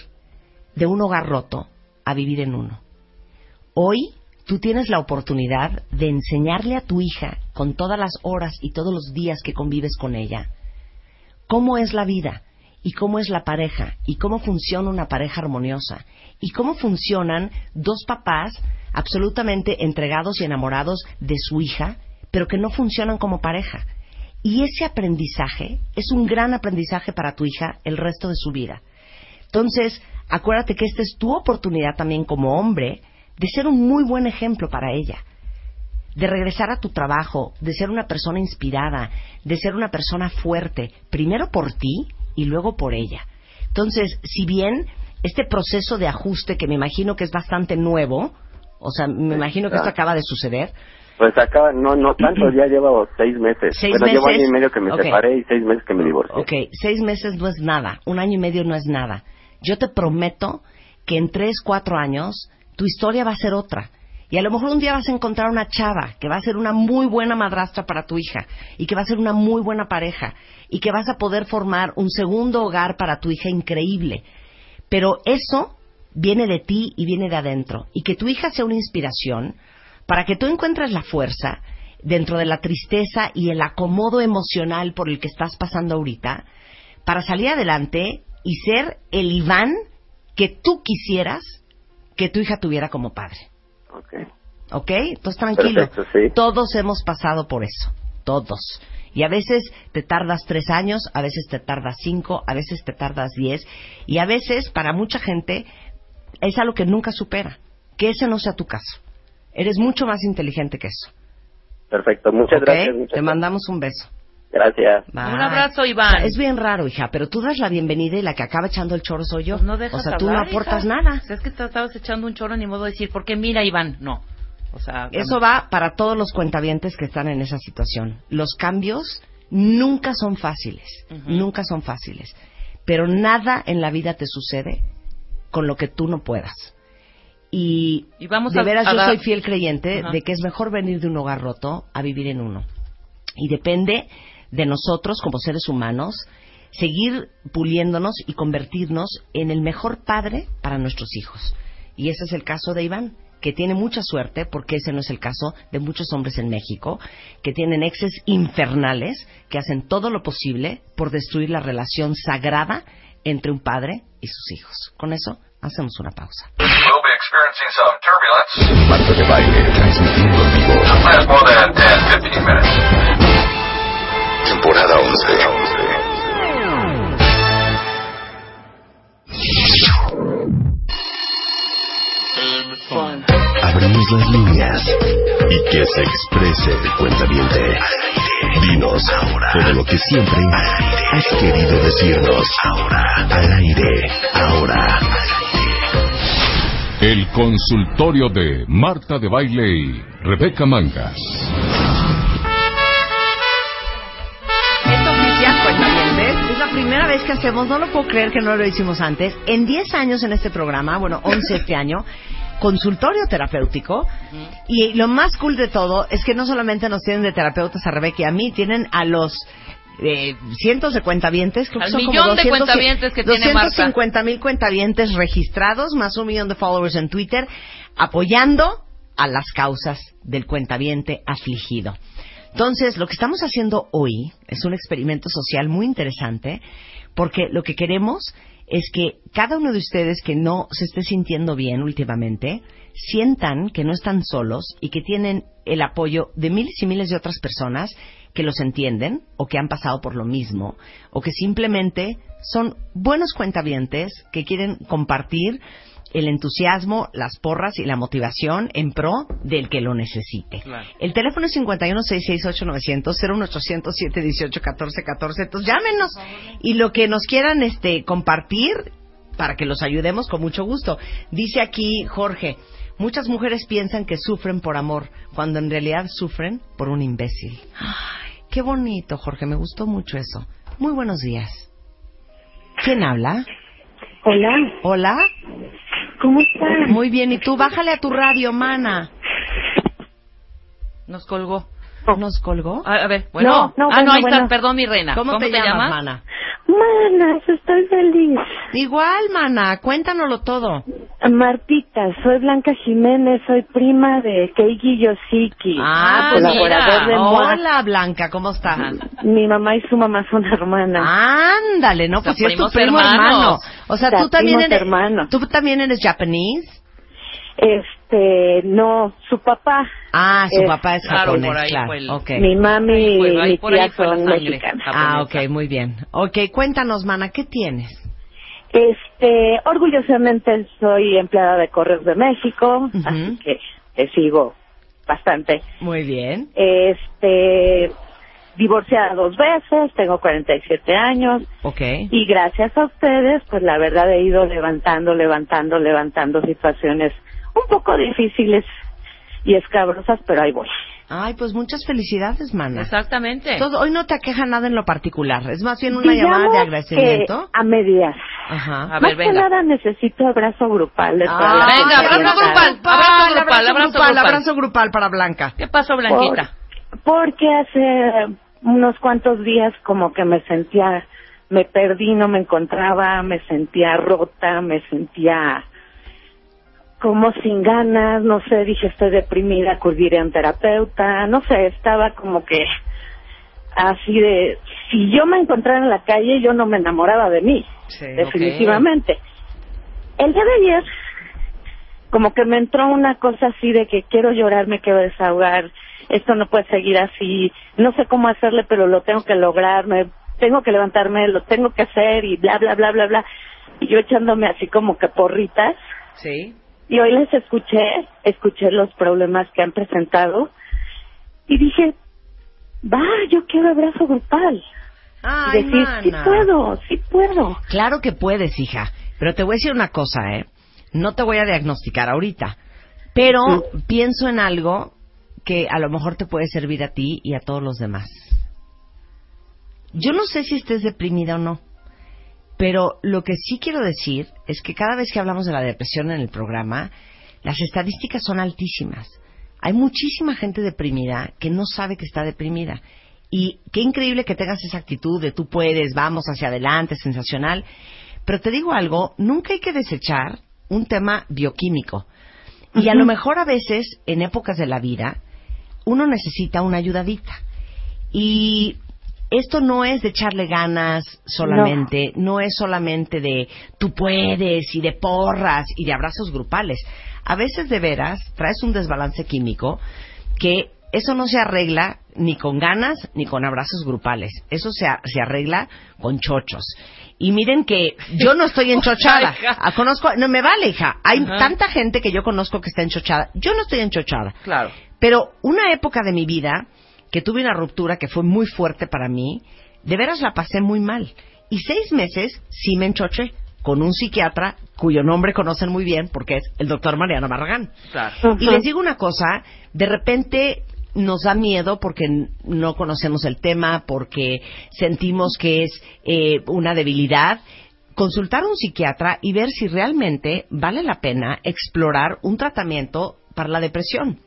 de un hogar roto a vivir en uno. Hoy tú tienes la oportunidad de enseñarle a tu hija, con todas las horas y todos los días que convives con ella, cómo es la vida y cómo es la pareja y cómo funciona una pareja armoniosa y cómo funcionan dos papás absolutamente entregados y enamorados de su hija, pero que no funcionan como pareja. Y ese aprendizaje es un gran aprendizaje para tu hija el resto de su vida. Entonces, acuérdate que esta es tu oportunidad también como hombre de ser un muy buen ejemplo para ella, de regresar a tu trabajo, de ser una persona inspirada, de ser una persona fuerte, primero por ti y luego por ella. Entonces, si bien este proceso de ajuste, que me imagino que es bastante nuevo, o sea, me imagino que esto acaba de suceder, Pues acá, no, no tanto, *clears throat* ya llevo seis meses. ¿Seis bueno, llevo meses? año y medio que me Ok. separé y seis meses que me divorcié. Ok, seis meses no es nada, un año y medio no es nada. Yo te prometo que en tres, cuatro años tu historia va a ser otra. Y a lo mejor un día vas a encontrar una chava que va a ser una muy buena madrastra para tu hija y que va a ser una muy buena pareja y que vas a poder formar un segundo hogar para tu hija increíble. Pero eso viene de ti y viene de adentro. Y que tu hija sea una inspiración para que tú encuentres la fuerza dentro de la tristeza y el acomodo emocional por el que estás pasando ahorita para salir adelante y ser el Iván que tú quisieras que tu hija tuviera como padre. Ok. ¿Ok? Entonces tranquilo. Perfecto, sí. Todos hemos pasado por eso. Todos. Y a veces te tardas tres años, a veces te tardas cinco, a veces te tardas diez. Y a veces, para mucha gente, es algo que nunca supera. Que ese no sea tu caso. Eres mucho más inteligente que eso. Perfecto, muchas gracias. Muchas Te mandamos un beso. Gracias. Bye. Un abrazo, Iván. Es bien raro, hija, pero tú das la bienvenida y la que acaba echando el choro soy yo. Pues no dejas o sea, tú no hablar, aportas hija. nada. O sea, es que te estabas echando un choro ni modo de decir, porque mira, Iván, no. O sea, Eso va para todos los cuentavientes que están en esa situación. Los cambios nunca son fáciles, Ujú. nunca son fáciles. Pero nada en la vida te sucede con lo que tú no puedas. Y, Y vamos de a- veras a yo dar- soy fiel creyente Ajá. de que es mejor venir de un hogar roto a vivir en uno. Y depende de nosotros como seres humanos seguir puliéndonos y convertirnos en el mejor padre para nuestros hijos. Y ese es el caso de Iván, que tiene mucha suerte, porque ese no es el caso de muchos hombres en México, que tienen exes infernales, que hacen todo lo posible por destruir la relación sagrada entre un padre y sus hijos. Con eso, hacemos una pausa. We'll be experiencing some turbulence. Marta de Baile, transmitiendo en vivo. Temporada 11. Abrimos las líneas y que se exprese el cuentaviente. Dinos todo lo que siempre has querido decirnos. Ahora, al aire, ahora. El consultorio de Marta de Baile y Rebeca Mangas. Es oficial, cuentavientes. Es la primera vez que hacemos, no lo puedo creer que no lo hicimos antes. En 10 años en este programa, bueno, 11 este *laughs* año, consultorio terapéutico. Y lo más cool de todo es que no solamente nos tienen de terapeutas a Rebeca y a mí, tienen a los eh, cientos de cuentavientes, creo que Al son millón como de 200 cuentavientes que tiene Marta. 250 mil cuentavientes registrados, más un millón de followers en Twitter, apoyando a las causas del cuentaviente afligido. Entonces, lo que estamos haciendo hoy es un experimento social muy interesante porque lo que queremos es que cada uno de ustedes que no se esté sintiendo bien últimamente, sientan que no están solos y que tienen el apoyo de miles y miles de otras personas que los entienden o que han pasado por lo mismo o que simplemente son buenos cuentavientes que quieren compartir el entusiasmo, las porras y la motivación en pro del que lo necesite. El teléfono es 51-668-900, 01800-718-1414. Entonces llámenos y lo que nos quieran este, compartir para que los ayudemos con mucho gusto. Dice aquí Jorge, muchas mujeres piensan que sufren por amor, cuando en realidad sufren por un imbécil. Ay, qué bonito, Jorge, me gustó mucho eso. Muy buenos días. ¿Quién habla? Hola. Hola. ¿Cómo estás? Muy bien, ¿y tú? Bájale a tu radio, mana. Nos colgó. ¿Nos colgó? A, a ver, bueno. No, no, ah, no, bueno, ahí está, bueno. perdón, mi reina. ¿Cómo, te, llamas, mana? Mana, estoy feliz. Igual, mana, cuéntanoslo todo. Martita, soy Blanca Jiménez, soy prima de Keiji Yoshiki, Ah, colaborador de MOA. Hola, Blanca, ¿cómo estás? Mi mamá y su mamá son hermanas. Ándale, no, pues O sea, si es tu primo hermanos. hermano. O sea, O sea, tú también eres tú también eres japonés. Este, no, su papá. Ah, su es- papá es Claro, japonés, por ahí claro. fue el- ok. Mi mami Ahí fue, y ahí mi tía son sangre mexicanas. Ah, ok, muy bien. Ok, cuéntanos, mana, ¿qué tienes? Este, orgullosamente soy empleada de Correos de México, así que te sigo bastante. Muy bien. Este, divorciada dos veces, tengo 47 años Ok. y gracias a ustedes, pues la verdad he ido levantando, levantando, levantando situaciones un poco difíciles y escabrosas, pero ahí voy. Ay, pues muchas felicidades, mana. Exactamente. Entonces, hoy no te aqueja nada en lo particular, es más bien una Digamos llamada de que agradecimiento. a medias. Ajá. A Más ver, que venga. nada necesito abrazo grupal. de Ah, venga, abrazo comunidad. grupal, abrazo grupal, abrazo grupal. abrazo grupal para Blanca. ¿Qué pasó, Blanquita? Por- porque hace unos cuantos días como que me sentía, me perdí, no me encontraba, me sentía rota, me sentía como sin ganas, no sé, dije estoy deprimida, acudiré a un terapeuta, no sé, estaba como que así de, si yo me encontrara en la calle yo no me enamoraba de mí, definitivamente. El día de ayer como que me entró una cosa así de que quiero llorar, me quiero desahogar, esto no puede seguir así, no sé cómo hacerle, pero lo tengo que lograr, me tengo que levantarme, lo tengo que hacer y bla, bla, bla, bla, bla. Y yo echándome así como que porritas. Sí. Y hoy les escuché, escuché los problemas que han presentado y dije, va, yo quiero abrazo grupal. Ay, decir, sí puedo, sí puedo. Claro que puedes, hija. Pero te voy a decir una cosa, ¿eh? No te voy a diagnosticar ahorita. Pero pienso en algo que a lo mejor te puede servir a ti y a todos los demás. Yo no sé si estés deprimida o no. Pero lo que sí quiero decir es que cada vez que hablamos de la depresión en el programa, las estadísticas son altísimas. Hay muchísima gente deprimida que no sabe que está deprimida. Y qué increíble que tengas esa actitud de tú puedes, vamos hacia adelante, sensacional. Pero te digo algo, nunca hay que desechar un tema bioquímico. Y a lo mejor a veces, en épocas de la vida, uno necesita una ayudadita. Y esto no es de echarle ganas solamente, no. es solamente de tú puedes y de porras y de abrazos grupales. A veces de veras traes un desbalance químico que eso no se arregla ni con ganas ni con abrazos grupales. Eso se, se arregla con chochos. Y miren que yo no estoy enchochada. *laughs* Ah, conozco, no me vale, hija. Hay tanta gente que yo conozco que está enchochada. Yo no estoy enchochada. Claro. Pero una época de mi vida que tuve una ruptura que fue muy fuerte para mí, de veras la pasé muy mal. Y seis meses sí me enchoché con un psiquiatra cuyo nombre conocen muy bien porque es el doctor Mariano Barragán. Claro. Y les digo una cosa, de repente nos da miedo porque no conocemos el tema, porque sentimos que es eh, una debilidad. Consultar a un psiquiatra y ver si realmente vale la pena explorar un tratamiento para la depresión.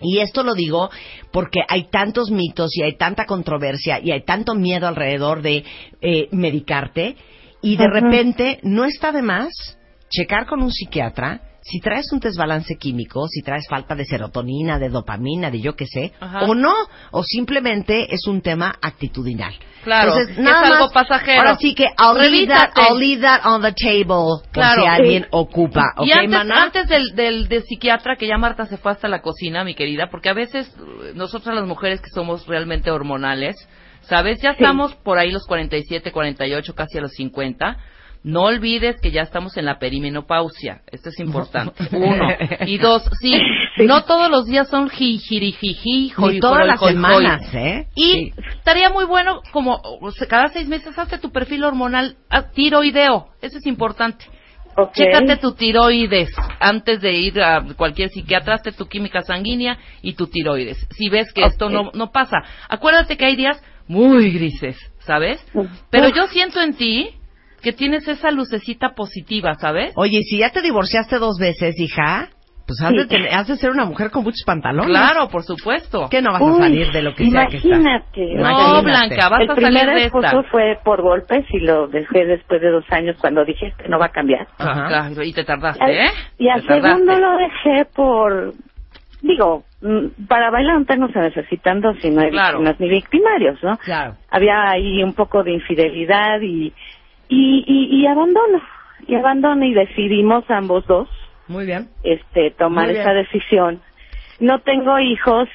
Y esto lo digo porque hay tantos mitos y hay tanta controversia y hay tanto miedo alrededor de eh, medicarte y de repente no está de más checar con un psiquiatra si traes un desbalance químico, si traes falta de serotonina, de dopamina, de yo qué sé, Ajá. o no, o simplemente es un tema actitudinal. Claro, Entonces, es algo pasajero. Ahora sí que I'll leave, that. I'll leave that on the table por Claro. si alguien Sí. ocupa. ¿Ok, y antes, maná? antes del, del, del psiquiatra, que ya Marta se fue hasta la cocina, mi querida, porque a veces eh, nosotras las mujeres que somos realmente hormonales, ¿sabes? Ya estamos por ahí los 47, 48, casi a los 50. No olvides que ya estamos en la perimenopausia. Esto es importante. *laughs* Uno. Y dos, sí, no todos los días son jijirijiji, Ni todas las semanas, ¿eh? Y estaría muy bueno, como o sea, cada seis meses, hazte tu perfil hormonal tiroideo. Eso es importante. Ok. Chécate tu tiroides antes de ir a cualquier psiquiatra, hazte tu química sanguínea y tu tiroides. Si ves que esto Ok. no, no pasa. Acuérdate que hay días muy grises, ¿sabes? Pero yo siento en ti que tienes esa lucecita positiva, ¿sabes? Oye, si ya te divorciaste dos veces, hija, pues has, de, tener- has de ser una mujer con muchos pantalones. Claro, por supuesto. Que no vas Uy, a salir de lo que sea que. Imagínate. No, Blanca, vas el a primer salir de esposo esta. fue por golpes y lo dejé después de dos años cuando dije que no va a cambiar. Ah, claro, y te tardaste, ¿eh? Y al Te tardaste. segundo lo dejé por, digo, mm, para bailar no se necesitan dos, si no hay Claro. víctimas ni victimarios, ¿no? Claro. Había ahí un poco de infidelidad y, y, y, y abandono, y abandono y decidimos ambos dos, Muy bien. este, tomar esa decisión. No tengo hijos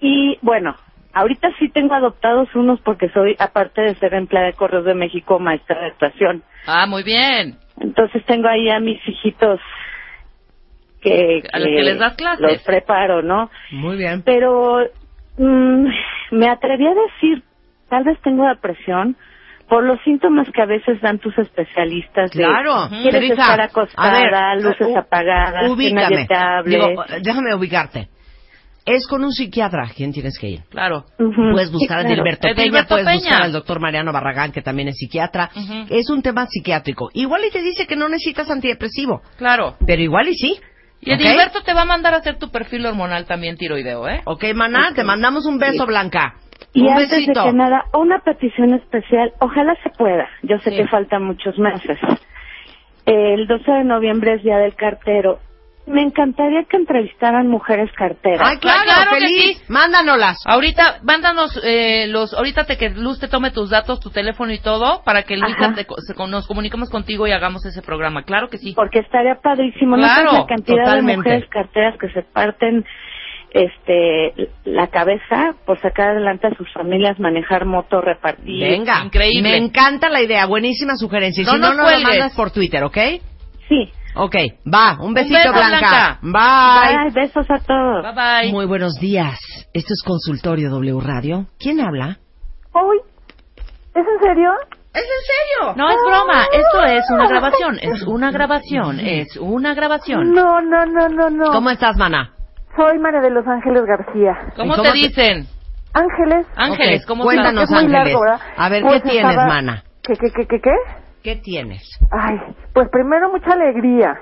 y, bueno, ahorita sí tengo adoptados unos porque soy, aparte de ser empleada de Correos de México, maestra de actuación. Ah, muy bien. Entonces tengo ahí a mis hijitos que, A los que les das clases. los preparo, ¿no? Muy bien. Pero mm, me atreví a decir, tal vez tengo depresión por los síntomas que a veces dan tus especialistas. de, Claro. Quieres Teresa, estar acostada, a ver, luces apagadas, que ubícame. nadie te hable. Digo, déjame ubicarte. Es con un psiquiatra quien tienes que ir. Claro. Puedes buscar Sí, a Dilberto claro. Peña, puedes Peña. buscar al doctor Mariano Barragán, que también es psiquiatra. Es un tema psiquiátrico. Igual y te dice que no necesitas antidepresivo, Claro. pero igual y sí. Y ¿Ok? Edilberto te va a mandar a hacer tu perfil hormonal también tiroideo, ¿eh? Ok, maná, te mandamos un beso, Sí. Blanca. Y un antes besito. de que nada, una petición especial, ojalá se pueda, yo sé Sí. que faltan muchos meses. El 12 de noviembre es Día del Cartero. Me encantaría que entrevistaran mujeres carteras. Ay, claro, Ah, claro que sí. Mándanoslas. Ahorita, mándanos eh, los, ahorita te que Luz te tome tus datos, tu teléfono y todo, para que te se- con- nos comuniquemos contigo y hagamos ese programa. Claro que sí. Porque estaría padrísimo. Claro, no la cantidad totalmente. de mujeres carteras que se parten este la cabeza por sacar adelante a sus familias, manejar moto, repartir. Venga. Increíble. Me encanta la idea. Buenísima sugerencia. Y No si no, lo cuelgues. mandas por Twitter, ¿ok? Sí. Ok, va. Un besito, beso, Blanca. Blanca. Bye. Bye, besos a todos. Bye bye. Muy buenos días. Esto es Consultorio W Radio. ¿Quién habla? Uy, ¿es en serio? ¿Es en serio? No es broma, esto es una *laughs* grabación, es una grabación, es una grabación. No, no, no, no, no. ¿Cómo estás, mana? Soy María de los Ángeles García. ¿Cómo, ¿Y cómo te te- dicen? Ángeles. Ángeles, Ok, ¿cómo Cuéntanos, Es muy Ángeles. largo. A ver, Pues ¿qué tienes, estaba- mana? ¿Qué, qué, qué, qué, qué? ¿Qué tienes? Ay, pues primero mucha alegría,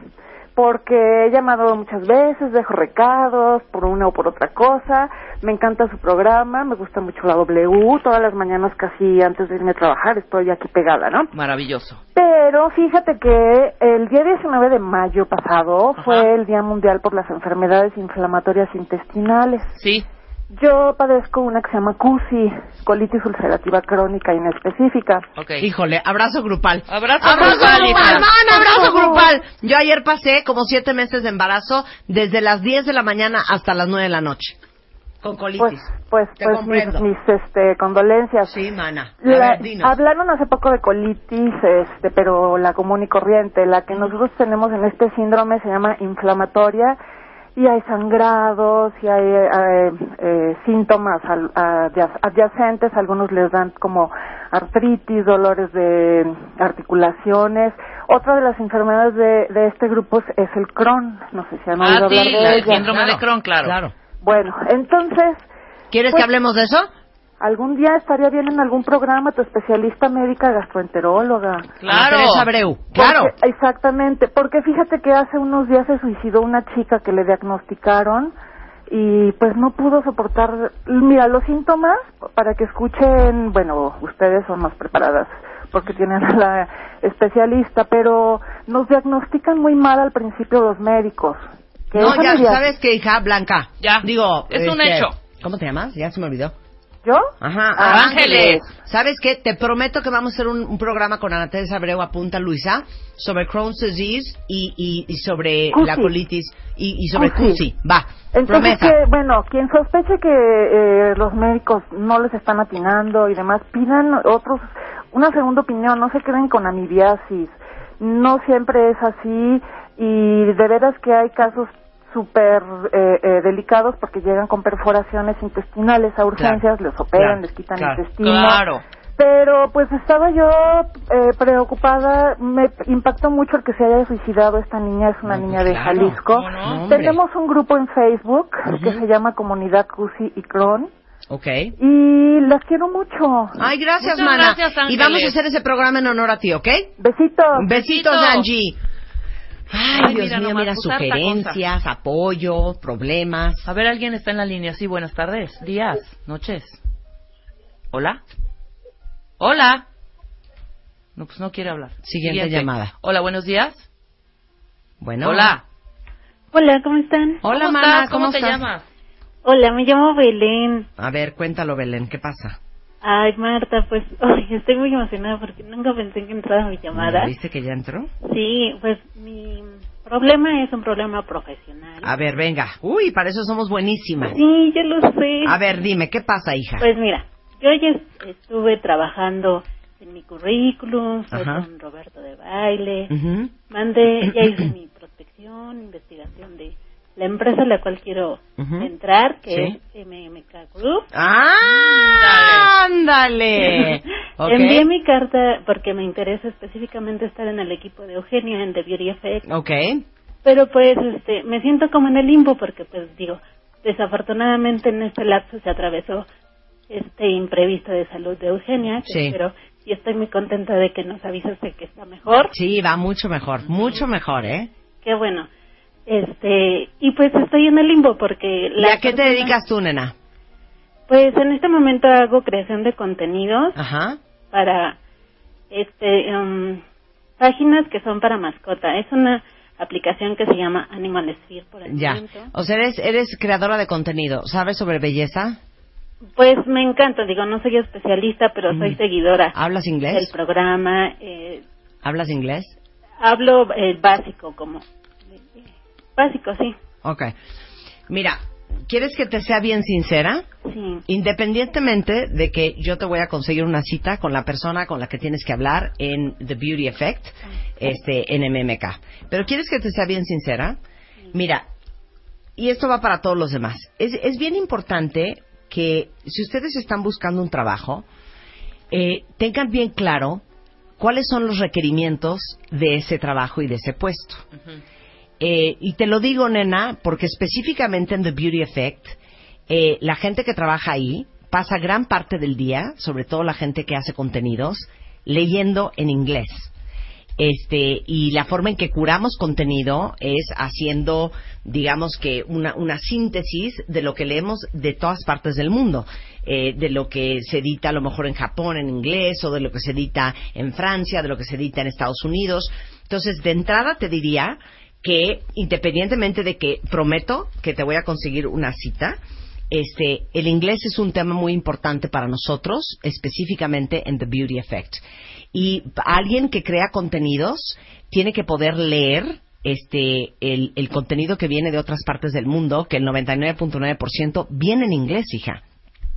porque he llamado muchas veces, dejo recados por una o por otra cosa. Me encanta su programa, me gusta mucho la W. Todas las mañanas, casi antes de irme a trabajar, estoy aquí pegada, ¿no? Maravilloso. Pero fíjate que el día 19 de mayo pasado fue el Día Mundial por las Enfermedades Inflamatorias Intestinales. Sí. Yo padezco una que se llama CUSI, colitis ulcerativa crónica inespecífica. Híjole, abrazo grupal. Abrazo, Abrazo grupal, grupal, man, abrazo grupal. Yo ayer pasé como siete meses de embarazo desde las 10 de la mañana hasta las 9 de la noche. Con colitis. Pues, pues, Te pues mis, comprendo. mis, este, condolencias. Sí, mana. A La- ver, dinos. hablaron hace poco de colitis, este, pero la común y corriente. La que nosotros tenemos en este síndrome se llama inflamatoria y hay sangrados y hay eh, eh, síntomas al- adya- adyacentes. Algunos les dan como artritis, dolores de articulaciones. Otra de las enfermedades de, de este grupo es, es el Crohn. No sé si han oído Ah, hablar sí, de el ella. síndrome de Crohn, claro. Bueno, entonces... ¿Quieres pues, que hablemos de eso? Algún día estaría bien en algún programa tu especialista médica gastroenteróloga. Claro. Teresa Abreu, claro. Porque- exactamente, porque fíjate que hace unos días se suicidó una chica que le diagnosticaron y pues no pudo soportar, mira, los síntomas, para que escuchen, bueno, ustedes son más preparadas porque tienen a la especialista, pero nos diagnostican muy mal al principio los médicos. Que No, ya, ¿sabes qué, hija? Blanca. Ya. Digo, Es un este, hecho. ¿Cómo te llamas? Ya se me olvidó. ¿Yo? Ajá. Ah, Ángeles. ¿Sabes qué? Te prometo que vamos a hacer un, un programa con Ana Teresa Abreu, apunta Luisa, sobre Crohn's disease y, y, y sobre Cusi. la colitis y, y sobre Cusi. CUSI. Va, Entonces, promesa. que, bueno, quien sospeche que eh, los médicos no les están atinando y demás, pidan otros, una segunda opinión, no se queden con amibiasis. No siempre es así y de veras que hay casos súper eh, eh, delicados porque llegan con perforaciones intestinales a urgencias, les operan, claro, les quitan claro, intestino. claro. Pero pues estaba yo eh, preocupada, me impactó mucho el que se haya suicidado esta niña, es una niña de claro, Jalisco. Tenemos un grupo en Facebook que se llama Comunidad Cusi y Crohn Ok. y las quiero mucho. Ay, gracias, Muchas mana. gracias, y vamos a hacer ese programa en honor a ti, ¿ok? Besitos. Besitos, Besitos. Angie. Ay, Ay, Dios mira mío, nomás, mira, pues, sugerencias, apoyo, problemas. A ver, alguien está en la línea. Sí, buenas tardes, días, noches. Hola. Hola. No, pues no quiere hablar. Siguiente llamada. Hola, buenos días. Bueno. Hola. Hola, ¿cómo están? Hola, ¿Cómo mana, estás? ¿Cómo, te estás? llamas? Hola, me llamo Belén. A ver, cuéntalo, Belén, ¿qué pasa? Ay, Marta, pues *laughs* ay, estoy muy emocionada porque nunca pensé que entrara mi llamada. ¿Viste que ya entró? Sí, pues mi problema es un problema profesional. A ver, venga. Uy, para eso somos buenísimas. Sí, yo lo sé. A ver, dime, ¿qué pasa, hija? Pues mira, yo ya estuve trabajando en mi currículum, fue con Roberto de Baile, Ujú. mandé, ya hice mi prospección, investigación de la empresa a la cual quiero entrar, que Sí. es MMK Group. ¡Ah! ¡Ándale! *laughs* Ok. Envié mi carta porque me interesa específicamente estar en el equipo de Eugenia en The Beauty Effect, Ok. pero pues este me siento como en el limbo porque pues digo, desafortunadamente en este lapso se atravesó este imprevisto de salud de Eugenia, que Sí. espero y estoy muy contenta de que nos avisas de que está mejor. Sí, va mucho mejor, mucho mejor, ¿eh? Qué bueno. Este, y pues estoy en el limbo porque ¿Y a qué te dedicas tú, nena? Pues en este momento hago creación de contenidos Ajá. para este em, páginas que son para mascota. Es una aplicación que se llama Animal Sphere por el Ya. momento. O sea, eres, eres creadora de contenido. ¿Sabes sobre belleza? Pues me encanta, digo, no soy especialista, pero soy Mm. seguidora ¿Hablas del inglés? programa. Eh, ¿Hablas inglés? hablo eh, básico, como básico, sí. Ok. Mira, ¿quieres que te sea bien sincera? Sí. Independientemente de que yo te voy a conseguir una cita con la persona con la que tienes que hablar en The Beauty Effect, este, en MMK. Pero ¿quieres que te sea bien sincera? Mira, y esto va para todos los demás. Es, es bien importante que si ustedes están buscando un trabajo, eh, tengan bien claro cuáles son los requerimientos de ese trabajo y de ese puesto. Eh, y te lo digo, nena, porque específicamente en The Beauty Effect, eh, la gente que trabaja ahí pasa gran parte del día, sobre todo la gente que hace contenidos, leyendo en inglés. Este, y la forma en que curamos contenido es haciendo, digamos que, una, una síntesis de lo que leemos de todas partes del mundo. Eh, de lo que se edita a lo mejor en Japón en inglés o de lo que se edita en Francia, de lo que se edita en Estados Unidos. Entonces, de entrada te diría que independientemente de que prometo que te voy a conseguir una cita, este, el inglés es un tema muy importante para nosotros, específicamente en The Beauty Effect. Y alguien que crea contenidos tiene que poder leer este, el, el contenido que viene de otras partes del mundo, que el 99.9% viene en inglés, hija.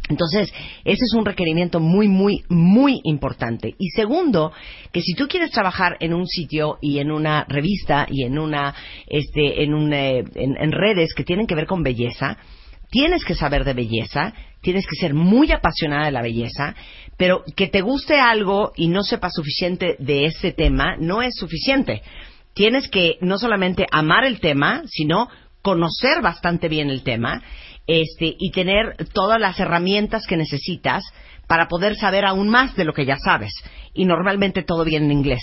Entonces, ese es un requerimiento muy, muy, muy importante. Y segundo, que si tú quieres trabajar en un sitio y en una revista y en una, este, en, un, eh, en, en redes que tienen que ver con belleza, tienes que saber de belleza, tienes que ser muy apasionada de la belleza, pero que te guste algo y no sepas suficiente de ese tema no es suficiente. Tienes que no solamente amar el tema, sino conocer bastante bien el tema este, y tener todas las herramientas que necesitas para poder saber aún más de lo que ya sabes. Y normalmente todo viene en inglés.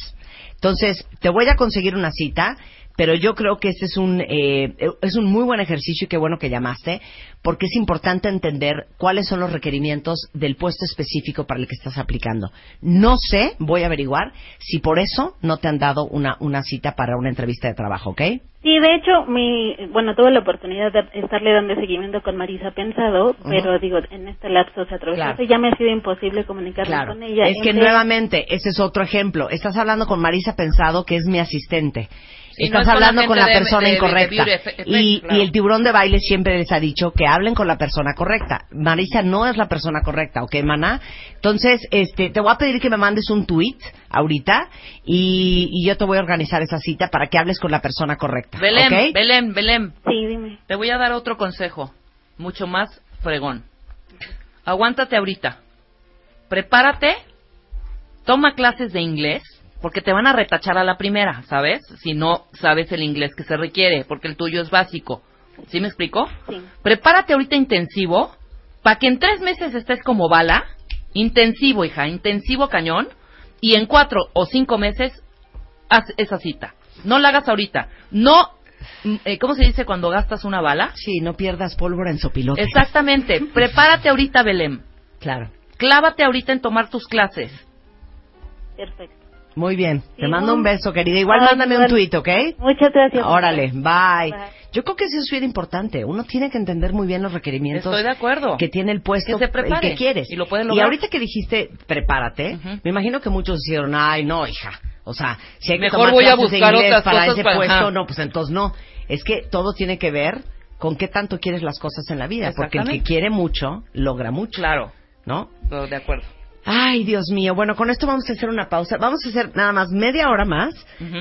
Entonces, te voy a conseguir una cita, pero yo creo que este es un, eh, es un muy buen ejercicio y qué bueno que llamaste, porque es importante entender cuáles son los requerimientos del puesto específico para el que estás aplicando. No sé, voy a averiguar si por eso no te han dado una, una cita para una entrevista de trabajo, ¿ok? Sí, de hecho, mi, bueno, tuve la oportunidad de estarle dando seguimiento con Marisa Pensado, pero digo, en este lapso se atravesó Claro. y ya me ha sido imposible comunicarme Claro. con ella. Es que nuevamente, ese es otro ejemplo. Estás hablando con Marisa Pensado, que es mi asistente. No Estás es con la hablando con la de- persona de- de incorrecta. Y, claro. y el tiburón de baile siempre les ha dicho que hablen con la persona correcta. Marisa no es la persona correcta, ¿ok, maná? Entonces, este, te voy a pedir que me mandes un tweet ahorita y, y yo te voy a organizar esa cita para que hables con la persona correcta. Belén, ¿ok? Belén, Belén. Sí, dime. Te voy a dar otro consejo, mucho más fregón. Aguántate ahorita. Prepárate, toma clases de inglés, porque te van a retachar a la primera, ¿sabes? Si no sabes el inglés que se requiere, porque el tuyo es básico. ¿Sí me explico? Sí. Prepárate ahorita intensivo, para que en tres meses estés como bala, intensivo, hija, intensivo cañón, y en cuatro o cinco meses haz esa cita. No la hagas ahorita. No, mm, eh, ¿cómo se dice cuando gastas una bala? Sí, no pierdas pólvora en sopilote. Exactamente. *laughs* Prepárate ahorita, Belén. Claro. Clávate ahorita en tomar tus clases. Perfecto. Muy bien. Te mando un beso, querida. Igual Ay, mándame un tweet, ¿ok? Muchas gracias. Órale, bye. Bye. Yo creo que eso es bien importante. Uno tiene que entender muy bien los requerimientos Estoy de acuerdo. que tiene el puesto Que se prepare. que quieres. Y lo puede Y lograr. ahorita que dijiste prepárate, me imagino que muchos dijeron, ay, no, hija. O sea, si hay que Mejor tomar voy a buscar inglés otras para cosas ese para- puesto, ajá. no, pues entonces no. Es que todo tiene que ver con qué tanto quieres las cosas en la vida. Porque el que quiere mucho, logra mucho. Claro. ¿No? Todo de acuerdo. Ay, Dios mío. Bueno, con esto vamos a hacer una pausa. Vamos a hacer nada más media hora más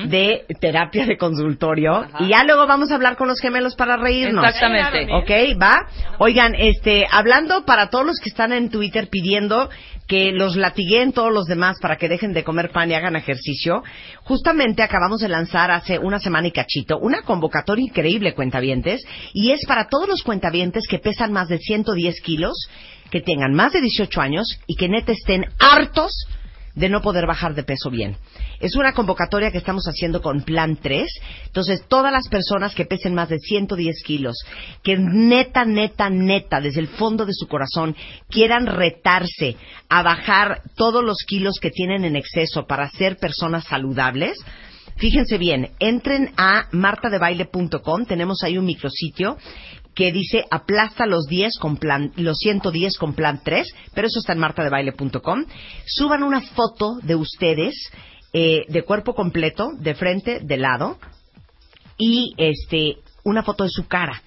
de terapia de consultorio y ya luego vamos a hablar con los gemelos para reírnos. Exactamente. ¿Ok? ¿Va? Oigan, este, hablando para todos los que están en Twitter pidiendo que los latiguen todos los demás para que dejen de comer pan y hagan ejercicio, justamente acabamos de lanzar hace una semana y cachito una convocatoria increíble, cuentavientes, y es para todos los cuentavientes que pesan más de 110 kilos, que tengan más de 18 años y que neta estén hartos de no poder bajar de peso bien. Es una convocatoria que estamos haciendo con Plan 3. Entonces, todas las personas que pesen más de 110 kilos, que neta, neta, neta, desde el fondo de su corazón, quieran retarse a bajar todos los kilos que tienen en exceso para ser personas saludables, Fíjense bien, entren a martadebaile.com, tenemos ahí un micrositio que dice aplasta los 10 con plan, los 110 con plan 3, pero eso está en martadebaile.com. Suban una foto de ustedes eh, de cuerpo completo, de frente, de lado, y este una foto de su cara.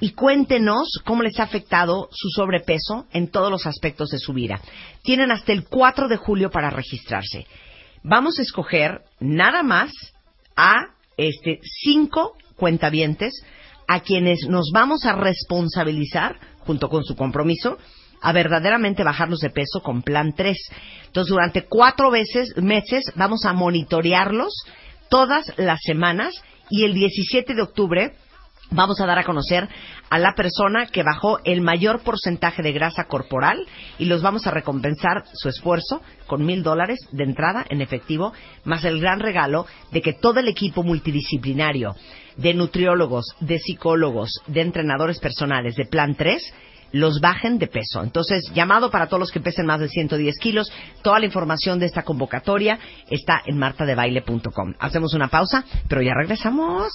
Y cuéntenos cómo les ha afectado su sobrepeso en todos los aspectos de su vida. Tienen hasta el 4 de julio para registrarse. Vamos a escoger nada más a este cinco cuentavientes a quienes nos vamos a responsabilizar junto con su compromiso a verdaderamente bajarlos de peso con plan 3. Entonces, durante cuatro veces, meses vamos a monitorearlos todas las semanas y el 17 de octubre vamos a dar a conocer a la persona que bajó el mayor porcentaje de grasa corporal y los vamos a recompensar su esfuerzo con mil dólares de entrada en efectivo, más el gran regalo de que todo el equipo multidisciplinario de nutriólogos, de psicólogos, de entrenadores personales de Plan 3 los bajen de peso. Entonces, llamado para todos los que pesen más de 110 kilos. Toda la información de esta convocatoria está en martadebaile.com. Hacemos una pausa, pero ya regresamos.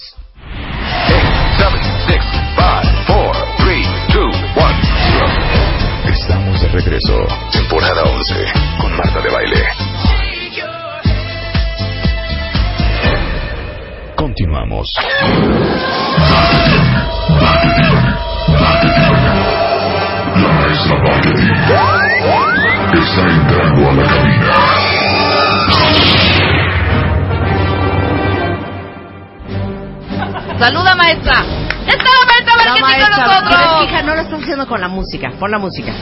Estamos de regreso. Temporada 11 con Marta de Baile. Continuamos. La maestra Marketing está entrando a la cabina. Saluda, maestra. ¡Ya está la maestra Marketing maestra, con nosotros! pero es que, hija, no lo estás haciendo con la música. Pon la música.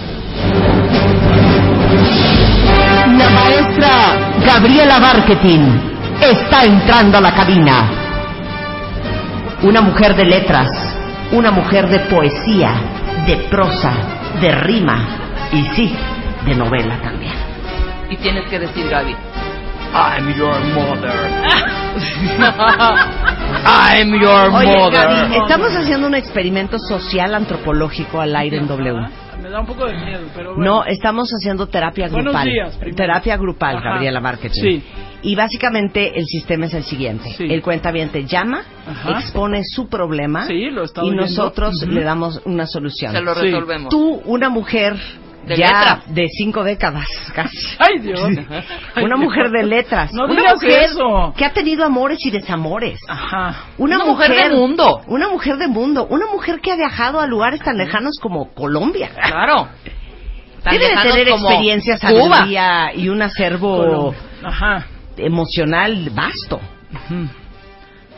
La maestra Gabriela Marketing está entrando a la cabina. Una mujer de letras, una mujer de poesía, de prosa, de rima y sí, de novela también. Y tienes que decir, Gaby. I'm your mother. *laughs* I'm your Oye, mother. Gaby, estamos haciendo un experimento social antropológico al aire en W. Me da un poco de miedo, pero bueno. No, estamos haciendo terapia Buenos grupal. días, primero. terapia grupal, Ajá. Gabriela Marketing. Sí. Y básicamente el sistema es el siguiente. El cuentaviente llama, Ajá. expone su problema Sí, lo y oyendo. nosotros le damos una solución. Se lo Sí. resolvemos. Tú, una mujer De ya de cinco décadas casi. *laughs* Ay, Dios. Ay, una Dios. mujer de letras. No una mujer eso. que ha tenido amores y desamores. Ajá. Una, Una mujer de mundo. Una mujer de mundo. Una mujer que ha viajado a lugares tan lejanos como Colombia. Claro. Tan Debe de tener Cuba. sabiduría y un acervo. Ajá. emocional vasto.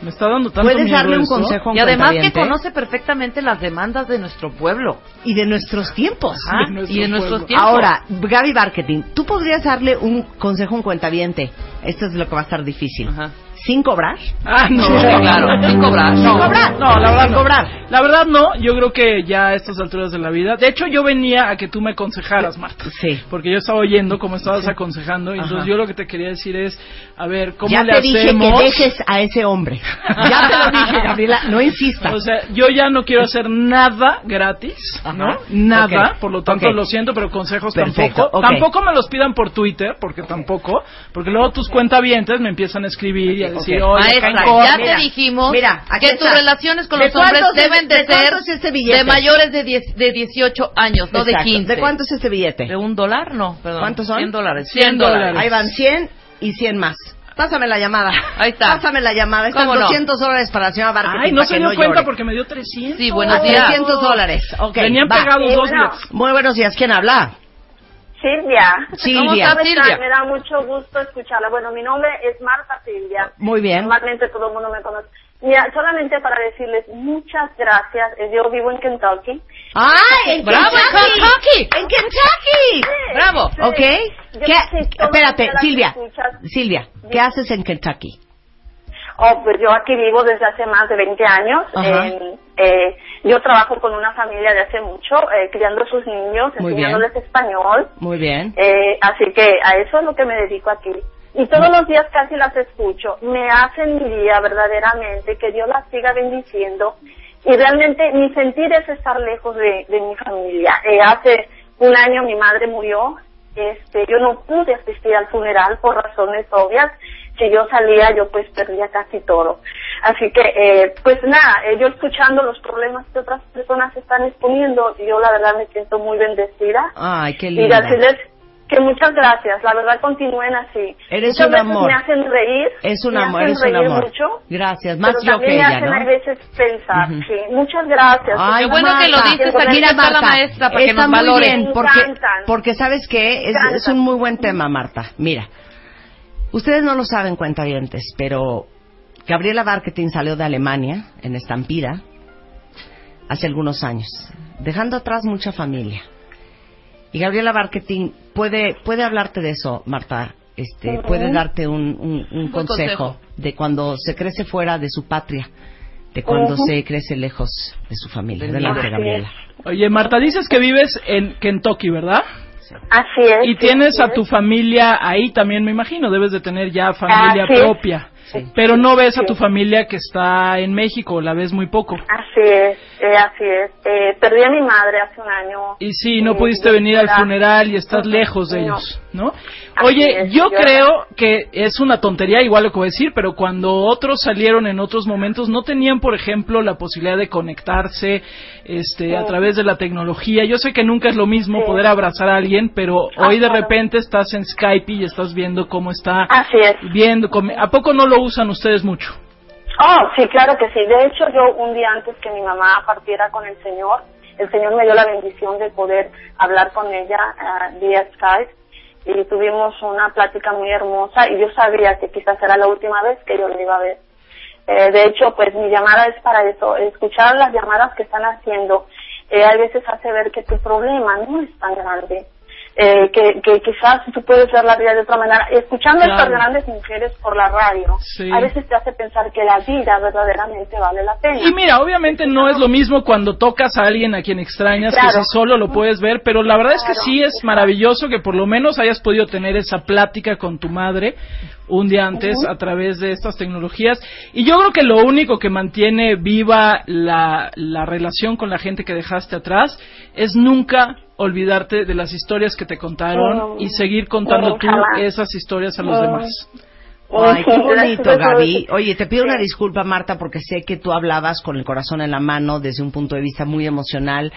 Me está dando tanto Puedes miedo darle un consejo a un Y además que conoce perfectamente las demandas de nuestro pueblo. y de nuestros tiempos. Ah, De nuestro y de nuestros pueblo. tiempos. Ahora, Gaby Marketing, tú podrías darle un consejo a un cuentaviente. Esto es lo que va a estar difícil. Ajá. Sin cobrar. Ah, no. Claro, *laughs* sin cobrar. Sin No, cobrar. No, la verdad Sin no. cobrar. La verdad no, yo creo que ya a estas alturas de la vida. De hecho, yo venía a que tú me aconsejaras, Marta. Sí. Porque yo estaba oyendo cómo estabas aconsejando. Y entonces yo lo que te quería decir es, a ver, ¿cómo ya le te dije hacemos? que dejes a ese hombre. Ya te lo dije, Gabriela. No insistas. *laughs* O sea, yo ya no quiero hacer nada gratis, ¿no? Nada, por lo tanto lo siento, pero consejos Perfecto, tampoco. ok. Tampoco me los pidan por Twitter, porque tampoco, porque luego tus cuentavientes me empiezan a escribir y a decir, Ok. oye, Maestra, ya corto". te dijimos mira, que está. tus relaciones con ¿De los hombres deben de, de ser cuánto es este de mayores de, 10 de 18 años, no de Exacto. 15. ¿De cuánto es este billete? ¿De un dólar? No, perdón. ¿Cuántos son? 100 dólares. 100 dólares. Ahí van 100 y 100 más. Pásame la llamada. Ahí está. Pásame la llamada. Están ¿Cómo no? 200 dólares para la señora Marketing. Ay, no se dio no cuenta llore. porque me dio 300. Sí, buenos Ah, días. 300 dólares. Ok, Venían va. pegados Eh, dos bueno. días. Muy buenos días. ¿Quién habla? Silvia. Silvia. ¿Cómo Silvia? Me da mucho gusto escucharla. Bueno, mi nombre es Marta Silvia. Muy bien. Normalmente todo el mundo me conoce. Mira, solamente para decirles muchas gracias. Yo vivo en Kentucky. ¡Ay, en ¡Bravo, en Kentucky! Kentucky! ¡En Kentucky! ¡Bravo! Sí. ¿Ok? ¿Qué? Espérate, Silvia. Silvia, ¿qué haces en Kentucky? Oh, pues yo aquí vivo desde hace más de 20 años. Eh, yo trabajo con una familia de hace mucho, eh, criando a sus niños, Muy bien. enseñándoles español. Muy bien. Eh, así que a eso es lo que me dedico aquí. Y todos los días casi las escucho. Me hacen mi día verdaderamente, que Dios las siga bendiciendo. Y realmente mi sentir es estar lejos de, de mi familia. Eh, hace un año mi madre murió. Este, yo no pude asistir al funeral por razones obvias. Si yo salía, yo pues perdía casi todo. Así que, eh, pues nada, eh, yo escuchando los problemas que otras personas están exponiendo, yo la verdad me siento muy bendecida Ay, qué y linda. decirles que muchas gracias, la verdad continúen así. Eres Muchas un veces amor. me hacen reír, Es un me amor, hacen eres un reír amor. mucho, Gracias, más pero yo también que me ella, hacen ¿no? a veces pensar, sí, muchas gracias. Ay, Qué bueno que lo Marta. dices, aquí Mira, está la Marta, maestra para que está nos muy valore. bien, Me porque, ¿sabes? Es, Me es un muy buen tema, Marta. Mira, ustedes no lo saben, cuentavientes, pero Gabriela Marketing salió de Alemania, en Estampida, hace algunos años, dejando atrás mucha familia. Y Gabriela Marketing puede, puede hablarte de eso, Marta. Este, puede darte un, un- consejo, consejo. de cuando se crece fuera de su patria, de cuando se crece lejos de su familia. Del Adelante. Gabriela. Oye, Marta, dices que vives en Kentucky, ¿verdad? Así es. Y tienes a es. tu familia ahí también, me imagino. Debes de tener ya familia Así propia. Pero no ves a tu familia que está en México, la ves muy poco. Así es, eh, así es. Eh, perdí a mi madre hace un año. Y sí, no Eh, pudiste venir al era- funeral y estás lejos de no. ellos, ¿no? Oye, es, yo yo- creo que es una tontería, igual lo que voy a decir, pero cuando otros salieron en otros momentos, no tenían, por ejemplo, la posibilidad de conectarse este, a través de la tecnología. Yo sé que nunca es lo mismo Sí. poder abrazar a alguien, pero Ah, hoy de claro. repente estás en Skype y estás viendo cómo está Así es. viendo. ¿A poco no lo usan ustedes mucho? Oh, sí, claro que sí. De hecho, yo un día antes que mi mamá partiera con el Señor, el Señor me dio la bendición de poder hablar con ella ah, vía Skype y tuvimos una plática muy hermosa y yo sabía que quizás era la última vez que yo le iba a ver. Eh, de hecho, pues mi llamada es para eso, escuchar las llamadas que están haciendo. Eh, a veces hace ver que tu problema no es tan grande. Eh, que, que quizás tú puedes ver la vida de otra manera. Escuchando a estas grandes mujeres por la radio, Sí. a veces te hace pensar que la vida verdaderamente vale la pena. Y mira, obviamente no es lo mismo cuando tocas a alguien a quien extrañas que si solo lo puedes ver, pero la verdad es que sí es maravilloso que por lo menos hayas podido tener esa plática con tu madre un día antes a través de estas tecnologías. Y yo creo que lo único que mantiene viva la, la relación con la gente que dejaste atrás es nunca olvidarte de las historias que te contaron Mm. y seguir contando Mm, tú esas historias a los Mm. demás. Ay, qué bonito. *laughs* Gaby. Oye, te pido una disculpa, Marta, porque sé que tú hablabas con el corazón en la mano desde un punto de vista muy emocional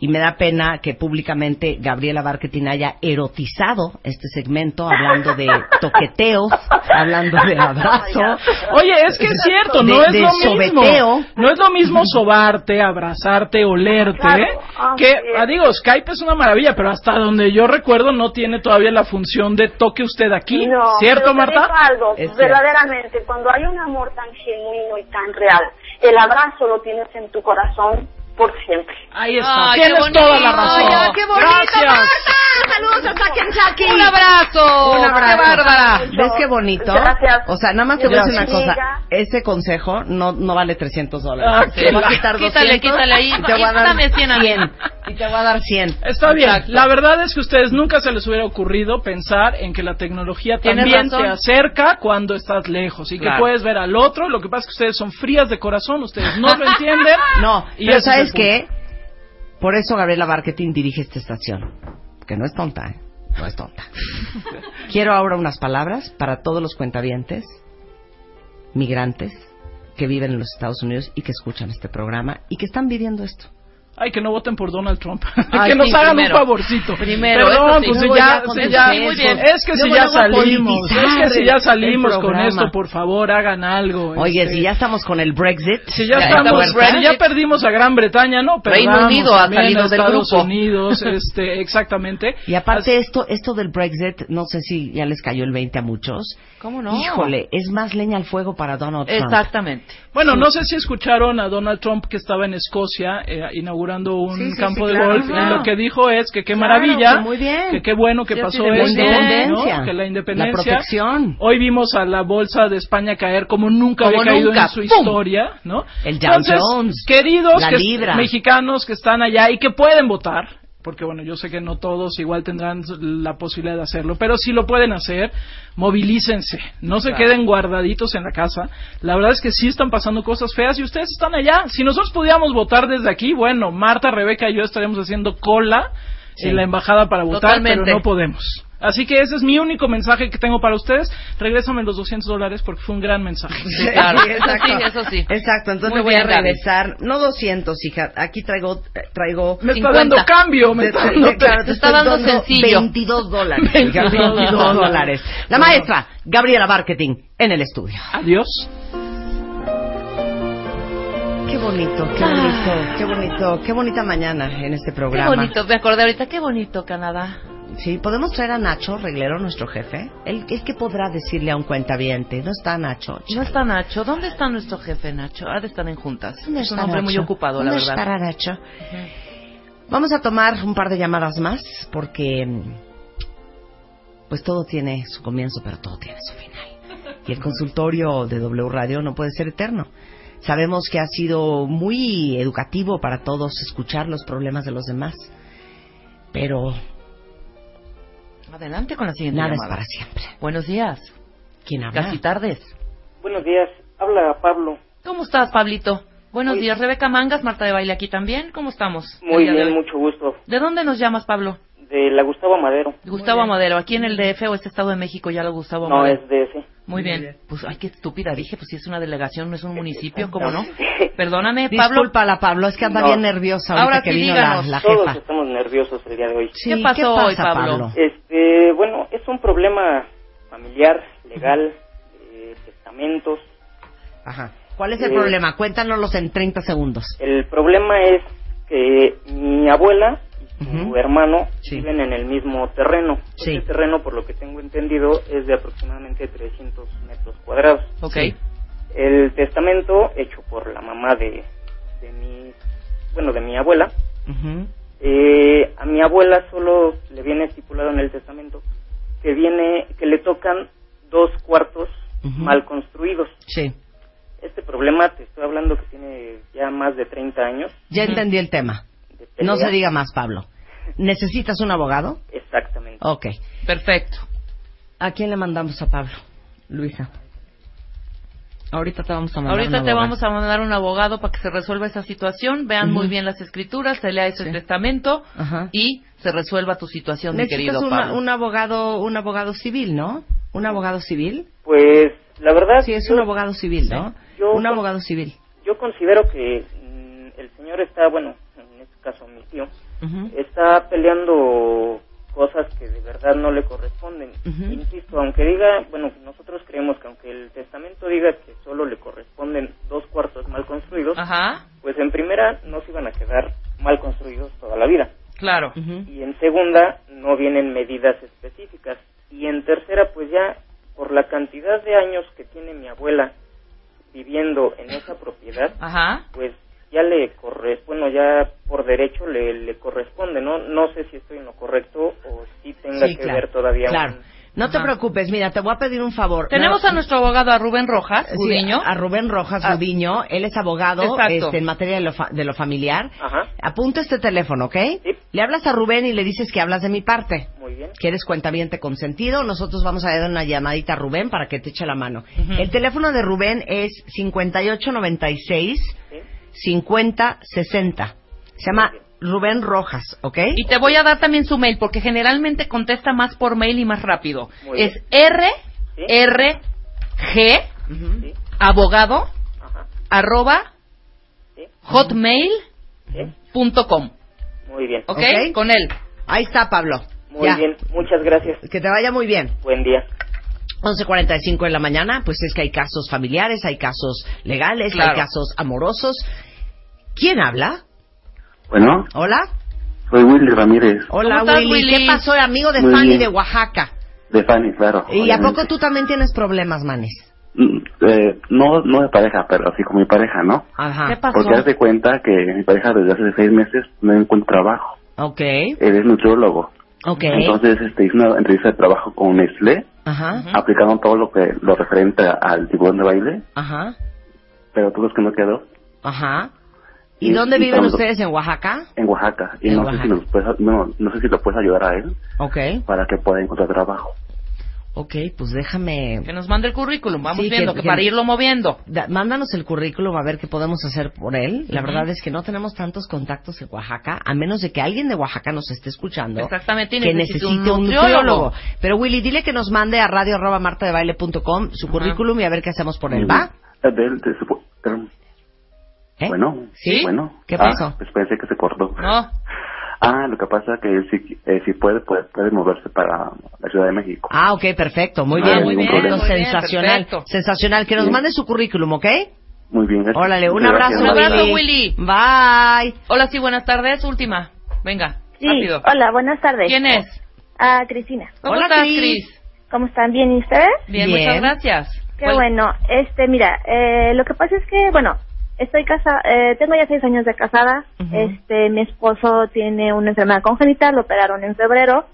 y me da pena que públicamente Gabriela Barquetín haya erotizado este segmento hablando de *laughs* toqueteos, hablando de abrazo. Oye, es que es cierto, no de- es de lo mismo. No es lo mismo sobarte, abrazarte, olerte, Claro, ¿eh? que, es. ah, digo, Skype es una maravilla, pero hasta donde yo recuerdo no tiene todavía la función de toque usted aquí, No, ¿cierto, Marta? algo, Es cierto. verdaderamente, cuando hay un amor tan genuino y tan real, el abrazo lo tienes en tu corazón por siempre. Ahí está, Ay, qué tienes bonito. toda la razón. Ay, qué bonito, Gracias. Marta. Saludos hasta Kentucky. Un abrazo. Un abrazo. Qué bárbara. ¿Ves qué bonito? Gracias. O sea, nada más te voy a decir una cosa. Ese consejo no, no vale 300 dólares. Ah, te voy a quitar Quítale, 200 quítale ahí. y te voy a dar Dame 100 a mí. 100. Y te voy a dar 100. Está bien. Exacto. La verdad es que a ustedes nunca se les hubiera ocurrido pensar en que la tecnología también razón. te acerca cuando estás lejos y que Claro. puedes ver al otro. Lo que pasa es que ustedes son frías de corazón, ustedes no lo *laughs* entienden. No, Y pero ¿sabes qué? Por eso Gabriela Marketing dirige esta estación. Que no es tonta, ¿eh? No es tonta. *laughs* Quiero ahora unas palabras para todos los cuentavientes, migrantes, que viven en los Estados Unidos y que escuchan este programa y que están viviendo esto. Ay, que no voten por Donald Trump. *laughs* Ay, que nos sí, hagan primero. un favorcito. Primero, Perdón, sí. pues si ya, si ya- muy bien. es que si ya salimos, es que si ya salimos con esto, por favor, hagan algo. Oye, este. si ya estamos con el Brexit, Si ya, Ya estamos, ya perdimos a Gran Bretaña, no, Reino perdamos Unido ha salido a del Estados grupo. Unidos, *laughs* este, exactamente. y aparte esto, esto del Brexit, no sé si ya les cayó el 20 a muchos. ¿Cómo no? Híjole, es más leña al fuego para Donald Trump. Exactamente. Bueno, no sé si escucharon a Donald Trump que estaba en Escocia eh, inaugurando un Sí, sí, campo sí, de claro, golf claro. y lo que dijo es que qué Claro, maravilla, que muy bien. que qué bueno que pasó esto, que la independencia, La protección. Hoy vimos a la bolsa de España caer como nunca Como había caído nunca. en su ¡Pum! historia, ¿no? El Dow Entonces, Jones, queridos que- mexicanos que están allá y que pueden votar, porque bueno, yo sé que no todos igual tendrán la posibilidad de hacerlo, pero si lo pueden hacer, movilícense, no se Claro. queden guardaditos en la casa. La verdad es que sí están pasando cosas feas y ustedes están allá. Si nosotros pudiéramos votar desde aquí, bueno, Marta, Rebeca y yo estaríamos haciendo cola Sí. en la embajada para votar, Totalmente. pero no podemos. Así que ese es mi único mensaje que tengo para ustedes. Regrésame los 200 dólares porque fue un gran mensaje. Sí, claro. Sí, exacto. Sí, eso sí. Exacto, entonces Muy voy bien, a regresar, no 200, hija, aquí traigo, eh, traigo... Me 50. está dando cambio, me está dando claro, te está estoy dando sencillo. 22 dólares. 22 22 dólares. La maestra, Gabriela Marketing, en el estudio. Adiós. Qué bonito, qué bonito, qué bonito, qué bonita mañana en este Qué programa. bonito, me acordé ahorita, qué bonito Canadá. Sí, podemos traer a Nacho Reglero, nuestro jefe. Él, él que podrá decirle a un cuentaviente, no está Nacho. No está Nacho. ¿Dónde está nuestro jefe, Nacho? Ha de estar en juntas. ¿Dónde es un hombre muy Nacho? ocupado, la ¿Dónde verdad. estará Nacho? Vamos a tomar un par de llamadas más porque pues todo tiene su comienzo, pero todo tiene su final. Y el consultorio de W Radio no puede ser eterno. Sabemos que ha sido muy educativo para todos escuchar los problemas de los demás. Pero Adelante con la siguiente nada es llamada. para siempre. Buenos días. ¿Quién habla? Casi tardes. Buenos días, habla Pablo. ¿Cómo estás, Pablito? Buenos Muy- días, Rebeca Mangas, Marta de Baile aquí también. ¿Cómo estamos? Muy bien, mucho gusto. ¿De dónde nos llamas, Pablo? De la Gustavo Madero. Gustavo Amadero, aquí en el DF o este Estado de México ya lo Gustavo No, Amadero. es DF. Muy bien. Pues, ay, qué estúpida dije, pues si es una delegación, no es un municipio, ¿cómo no? *laughs* Perdóname, Pablo. Discúlpala, Pablo, es que anda No. bien nerviosa ahorita Ahora que sí, vino la, díganos. la Todos jefa. estamos nerviosos el día de hoy. Sí, ¿Qué pasó pasa, hoy, Pablo? Este, bueno, es un problema familiar, legal, de testamentos. Ajá. ¿Cuál es el Eh, problema? Cuéntanoslos en 30 segundos. El problema es que mi abuela su Ujú. hermano Sí. viven en el mismo terreno. Sí. Este terreno, por lo que tengo entendido, es de aproximadamente 300 metros cuadrados. Ok. Sí. El testamento hecho por la mamá de, de mi, bueno, de mi abuela, Ujú. eh, a mi abuela solo le viene estipulado en el testamento que viene, que le tocan dos cuartos Ujú. mal construidos. Sí. Este problema te estoy hablando que tiene ya más de 30 años. Ya entendí el tema. De pelea. No se diga más, Pablo. ¿Necesitas un abogado? Exactamente. Ok. Perfecto. ¿A quién le mandamos a Pablo? Luisa. Ahorita te vamos a mandar Ahorita un te abogado. vamos a mandar un abogado para que se resuelva esa situación. Vean muy bien las escrituras, se lea ese Sí. testamento Ajá. y se resuelva tu situación, mi querido una- Pablo. un abogado, un abogado civil, ¿no? Un abogado civil. Pues la verdad. Sí, es yo- un abogado civil, ¿no? Yo- un abogado civil. Yo considero que mm, el señor está, bueno, en este caso mi tío, está peleando cosas que de verdad no le corresponden. Insisto, aunque diga, bueno, nosotros creemos que aunque el testamento diga que solo le corresponden dos cuartos mal construidos, Ajá, pues en primera no se iban a quedar mal construidos toda la vida. claro. Y en segunda no vienen medidas específicas. Y en tercera, pues ya por la cantidad de años que tiene mi abuela viviendo en esa propiedad, Ajá. pues ya le corresponde, bueno, ya por derecho le, le corresponde, ¿no? No sé si estoy en lo correcto o si tenga Sí, que claro, ver todavía. Claro. un- No te preocupes, mira, te voy a pedir un favor. Tenemos No- a nuestro abogado, a Rubén Rojas, Sí, Gudiño. a Rubén Rojas Ah. Gudiño, él es abogado este, en materia de lo, fa- de lo familiar. Ajá, Apunta este teléfono, ¿ok? Sí. Le hablas a Rubén y le dices que hablas de mi parte. muy bien. que eres cuentaviente consentido, nosotros vamos a dar una llamadita a Rubén para que te eche la mano. El teléfono de Rubén es 5896 Sí. 5060. Se llama Rubén Rojas, ¿ok? Y te voy a dar también su mail, porque generalmente contesta más por mail y más rápido. Muy es. R, Sí. R, G. Sí, abogado, ajá, arroba, sí, hotmail.com. sí. Muy bien. ¿Ok? Ok. Con él. Ahí está, Pablo. Muy Ya. bien, muchas gracias. Que te vaya muy bien. Buen día. 11.45 de la mañana, pues es que hay casos familiares, hay casos legales, Claro. hay casos amorosos. ¿Quién habla? Bueno, Hola. soy Willy Ramírez, Hola, ¿Cómo estás, Willy. Willy? ¿Qué pasó, amigo de Muy Fanny bien. de Oaxaca? de Fanny, claro. ¿Y a obviamente. poco tú también tienes problemas, Manes? Mm, eh, no, no de pareja, pero así como mi pareja, ¿no? Ajá. ¿Qué pasó? Porque haz de cuenta que mi pareja desde hace seis meses no encuentra trabajo. Ok, Él es nutriólogo. ok. Entonces este, hizo una entrevista de trabajo con Nestlé, Ajá, aplicando todo lo que lo referente al tiburón de baile, ajá, pero tú ves que no quedó. ajá. ¿Y Y- dónde y viven ustedes? ¿En Oaxaca? En Oaxaca. Y En no Oaxaca. sé si nos puedes, no, no sé si lo puedes ayudar a él Ok, para que pueda encontrar trabajo. Ok, pues déjame... Que nos mande el currículum. Vamos Sí, viendo, que, que- para irlo moviendo. Da- mándanos el currículum a ver qué podemos hacer por él. La verdad es que no tenemos tantos contactos en Oaxaca, a menos de que alguien de Oaxaca nos esté escuchando. Exactamente, que necesite necesite un un nutriólogo. nutriólogo. Pero Willy, dile que nos mande a radio arroba martadebaile.com su Ajá. currículum y a ver qué hacemos por él, Muy ¿va? bien. De él, de su- pero- ¿Eh? Bueno, ¿Sí? bueno. ¿Qué Ah, pasó? pues pensé que se cortó. No. Ah, lo que pasa es que sí, eh, puede, puede, puede moverse para la Ciudad de México. Ah, ok, perfecto. Muy No bien, muy bien. problema. Muy bien, sensacional. perfecto. sensacional. Que nos Bien. mande su currículum, ¿ok? Muy bien. gracias. Órale, un abrazo, gracias. Un abrazo, Willy. Willy. Bye. Hola, sí, buenas tardes. Última. Venga, Sí, rápido. hola, buenas tardes. ¿Quién es? Ah, Cristina. ¿Cómo Hola, estás, Cris. Cris? ¿Cómo están? ¿Bien y ustedes? Bien, Bien. muchas gracias. Qué ¿Cuál- bueno. Este, mira, eh, lo que pasa es que, bueno, estoy casada, eh, tengo ya seis años de casada. Este, mi esposo tiene una enfermedad congénita, lo operaron en febrero.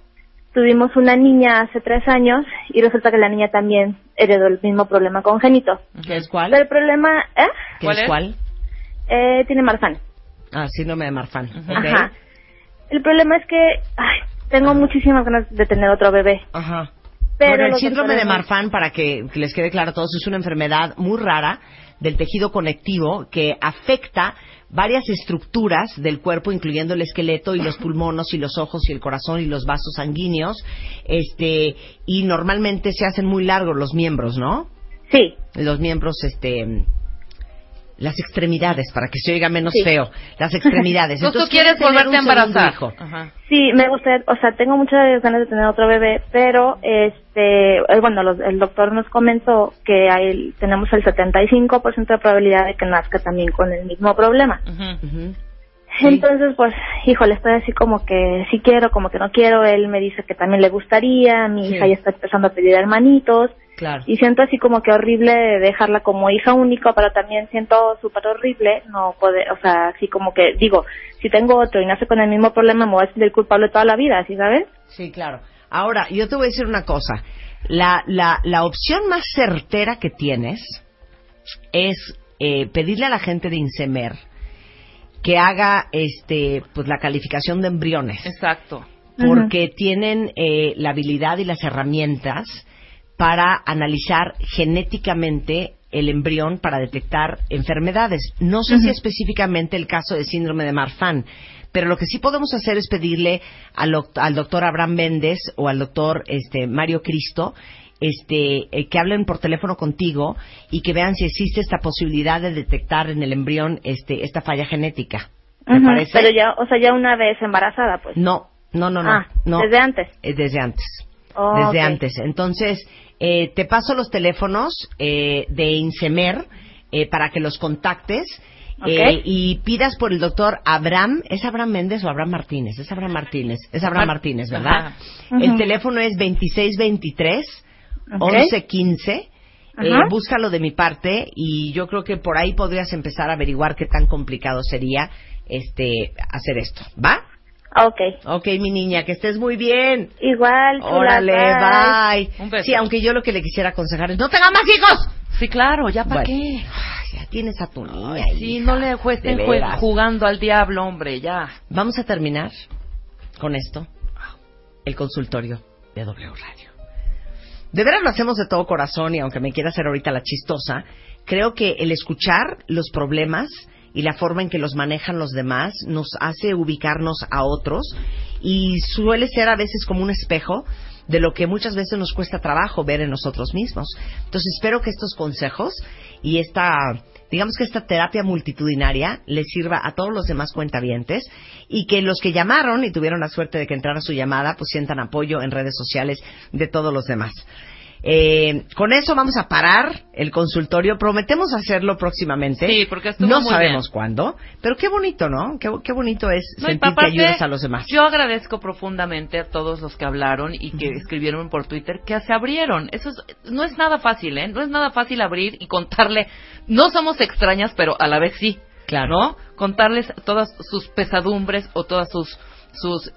tuvimos una niña hace tres años y resulta que la niña también heredó el mismo problema congénito. ¿Qué es cuál? Pero el problema, ¿eh? ¿Qué es cuál? Eh, tiene Marfan. Ah, síndrome de Marfan. Ok. Ajá. El problema es que ay, tengo muchísimas ganas de tener otro bebé. Ajá. Pero bueno, el síndrome de Marfan, para que, que les quede claro a todos, es una enfermedad muy rara del tejido conectivo que afecta varias estructuras del cuerpo, incluyendo el esqueleto y los pulmones y los ojos y el corazón y los vasos sanguíneos, este, y normalmente se hacen muy largos los miembros, ¿no? Sí. Los miembros, este, las extremidades, para que se oiga menos Sí. feo, las extremidades. *laughs* Entonces, tú quieres volverte a embarazar. hijo. Ajá. Sí, me gustaría, o sea, tengo muchas ganas de tener otro bebé, pero este, eh, bueno, los- el doctor nos comentó que hay, tenemos el 75% de probabilidad de que nazca también con el mismo problema. Entonces, pues, híjole, estoy así como que sí quiero, como que no quiero. Él me dice que también le gustaría. Mi Sí. hija ya está empezando a pedir hermanitos. Claro. Y siento así como que horrible dejarla como hija única, pero también siento súper horrible no poder, o sea, así como que digo, si tengo otro y nace con el mismo problema, me voy a sentir culpable toda la vida, ¿sí sabes? Sí, claro. Ahora, yo te voy a decir una cosa. La, la, la opción más certera que tienes es eh, pedirle a la gente de Insemer que haga este pues la calificación de embriones. Exacto. Porque tienen eh, la habilidad y las herramientas para analizar genéticamente el embrión para detectar enfermedades. No sé si específicamente el caso de síndrome de Marfan, pero lo que sí podemos hacer es pedirle al, al doctor Abraham Méndez o al doctor este, Mario Cristo este, eh, que hablen por teléfono contigo y que vean si existe esta posibilidad de detectar en el embrión este, esta falla genética. ¿Me parece? Pero ya, o sea, ya una vez embarazada, pues. No, no, no, no. Ah, no. desde antes. Eh, desde antes. Oh, desde antes. Entonces, eh, te paso los teléfonos eh, de Insemer eh, para que los contactes eh, y pidas por el doctor Abraham. ¿Es Abraham Méndez o Abraham Martínez? Es Abraham Martínez. Es Abraham Mar- Martínez, ¿verdad? El teléfono es 2623 Ok. 1115. Eh, búscalo de mi parte y yo creo que por ahí podrías empezar a averiguar qué tan complicado sería este hacer esto, ¿va? Ok. Ok, mi niña, que estés muy bien. Igual, Órale, bye. Un beso. Sí, aunque yo lo que le quisiera aconsejar es no tenga más hijos. Sí, claro, ya para Bueno. qué. Ay, ya tienes a tu niña. Sí, hija, no le estén jugando al diablo, hombre, ya. Vamos a terminar con esto. El consultorio de W Radio. De veras lo hacemos de todo corazón y aunque me quiera hacer ahorita la chistosa, creo que el escuchar los problemas y la forma en que los manejan los demás nos hace ubicarnos a otros y suele ser a veces como un espejo de lo que muchas veces nos cuesta trabajo ver en nosotros mismos. Entonces espero que estos consejos y esta, digamos que esta terapia multitudinaria les sirva a todos los demás cuentavientes y que los que llamaron y tuvieron la suerte de que entrara su llamada, pues sientan apoyo en redes sociales de todos los demás. Eh, con eso vamos a parar el consultorio. Prometemos hacerlo próximamente. Sí, porque no muy sabemos bien. cuándo, pero qué bonito, ¿no? Qué, qué bonito es No, sentir que ayudas a los demás. Yo agradezco profundamente a todos los que hablaron y que escribieron por Twitter que se abrieron. Eso es- no es nada fácil, ¿eh? No es nada fácil abrir y contarle. No somos extrañas, pero a la vez sí. Claro. ¿No? Contarles todas sus pesadumbres o todas sus sus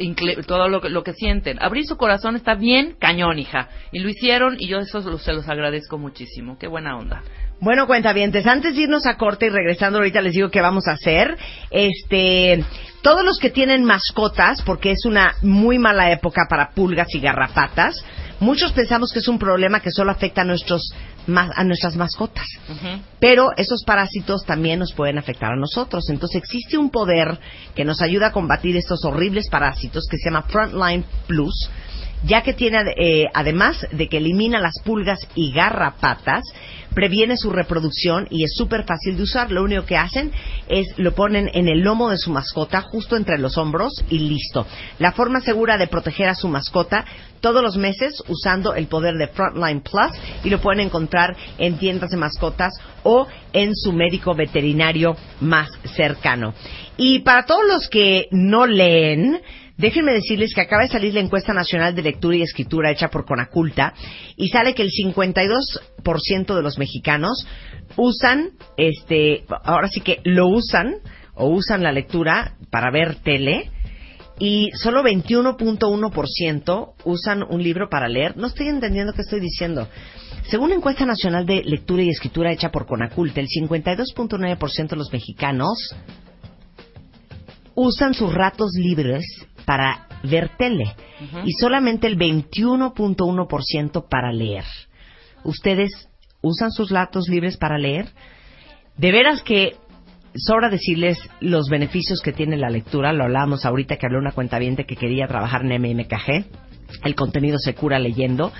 todo lo que, lo que sienten. Abrir su corazón está bien cañón, hija. Y lo hicieron y yo eso se los agradezco muchísimo. Qué buena onda. Bueno, cuentavientes, antes de irnos a corte y regresando ahorita les digo qué vamos a hacer. Este, todos los que tienen mascotas, porque es una muy mala época para pulgas y garrapatas, muchos pensamos que es un problema que solo afecta a nuestros a nuestras mascotas. Pero esos parásitos también nos pueden afectar a nosotros. Entonces existe un poder que nos ayuda a combatir estos horribles parásitos que se llama Frontline Plus, ya que tiene, eh, además de que elimina las pulgas y garrapatas, previene su reproducción y es súper fácil de usar. Lo único que hacen es lo ponen en el lomo de su mascota, justo entre los hombros y listo. La forma segura de proteger a su mascota todos los meses usando el poder de Frontline Plus y lo pueden encontrar en tiendas de mascotas o en su médico veterinario más cercano. Y para todos los que no leen, Déjenme decirles que acaba de salir la encuesta nacional de lectura y escritura hecha por Conaculta y sale que el 52% de los mexicanos usan, este, ahora sí que lo usan o usan la lectura para ver tele y solo 21.1% usan un libro para leer. No estoy entendiendo qué estoy diciendo. Según la encuesta nacional de lectura y escritura hecha por Conaculte, el 52.9% de los mexicanos usan sus ratos libres para ver tele y solamente el 21.1% para leer. ¿Ustedes usan sus ratos libres para leer? De veras que sobra decirles los beneficios que tiene la lectura. Lo hablábamos ahorita que habló una cuenta que quería trabajar en MMKG. El contenido se cura leyendo.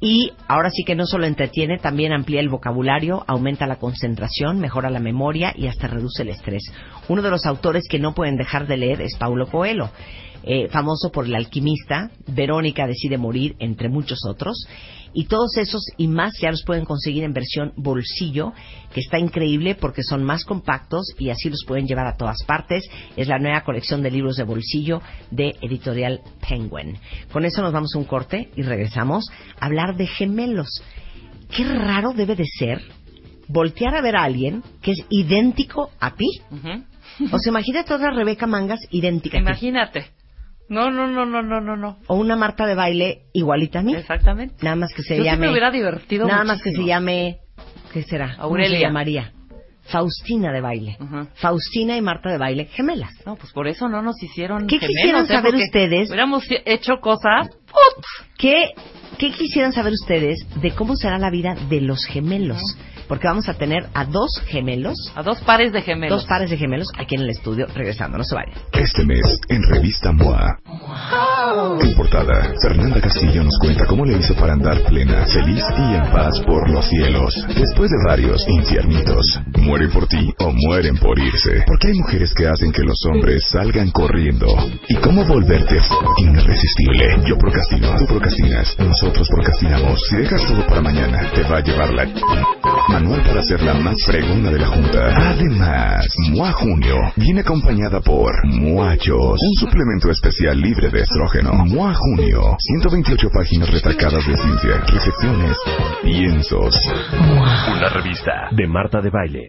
Y ahora sí que no solo entretiene, también amplía el vocabulario, aumenta la concentración, mejora la memoria y hasta reduce el estrés. Uno de los autores que no pueden dejar de leer es Paulo Coelho. Eh, famoso por El alquimista, Verónica decide morir, entre muchos otros. Y todos esos y más ya los pueden conseguir en versión bolsillo, que está increíble porque son más compactos y así los pueden llevar a todas partes. Es la nueva colección de libros de bolsillo de editorial Penguin. Con eso nos vamos a un corte y regresamos a hablar de gemelos. Qué raro debe de ser voltear a ver a alguien que es idéntico a ti. O sea, imagínate otra Rebeca Mangas idéntica. Imagínate. No, no, no, no, no, no, no. O una Marta de baile igualita a mí. Exactamente. Nada más que se Yo sí llame. me hubiera divertido Nada más que muchísimo. se llame. ¿Qué será? ¿Cómo Aurelia. se llamaría? Faustina de baile. Faustina y Marta de baile, gemelas. No, pues por eso no nos hicieron ¿Qué gemelos, quisieran ¿eh? saber Porque ustedes? Hubiéramos hecho cosas. ¿Qué, ¿Qué quisieran saber ustedes de cómo será la vida de los gemelos? Porque vamos a tener a dos gemelos. A dos pares de gemelos. Dos pares de gemelos aquí en el estudio, regresando, no se vayan. Este mes, en Revista MOA. En portada, Fernanda Castillo nos cuenta cómo le hizo para andar plena, feliz y en paz por los cielos. Después de varios infiernitos. Mueren por ti o mueren por irse. Porque hay mujeres que hacen que los hombres salgan corriendo. ¿Y cómo volverte irresistible? Yo procrastino, tú procrastinas, nosotros procrastinamos. Si dejas todo para mañana, te va a llevar la... Manual para ser la más fregona de la junta. Además, MOA Junio viene acompañada por Muachos, un suplemento especial libre de estrógeno. MOA Junio, 128 páginas retacadas de ciencia, reflexiones, piensos. Una revista de Marta de Baile.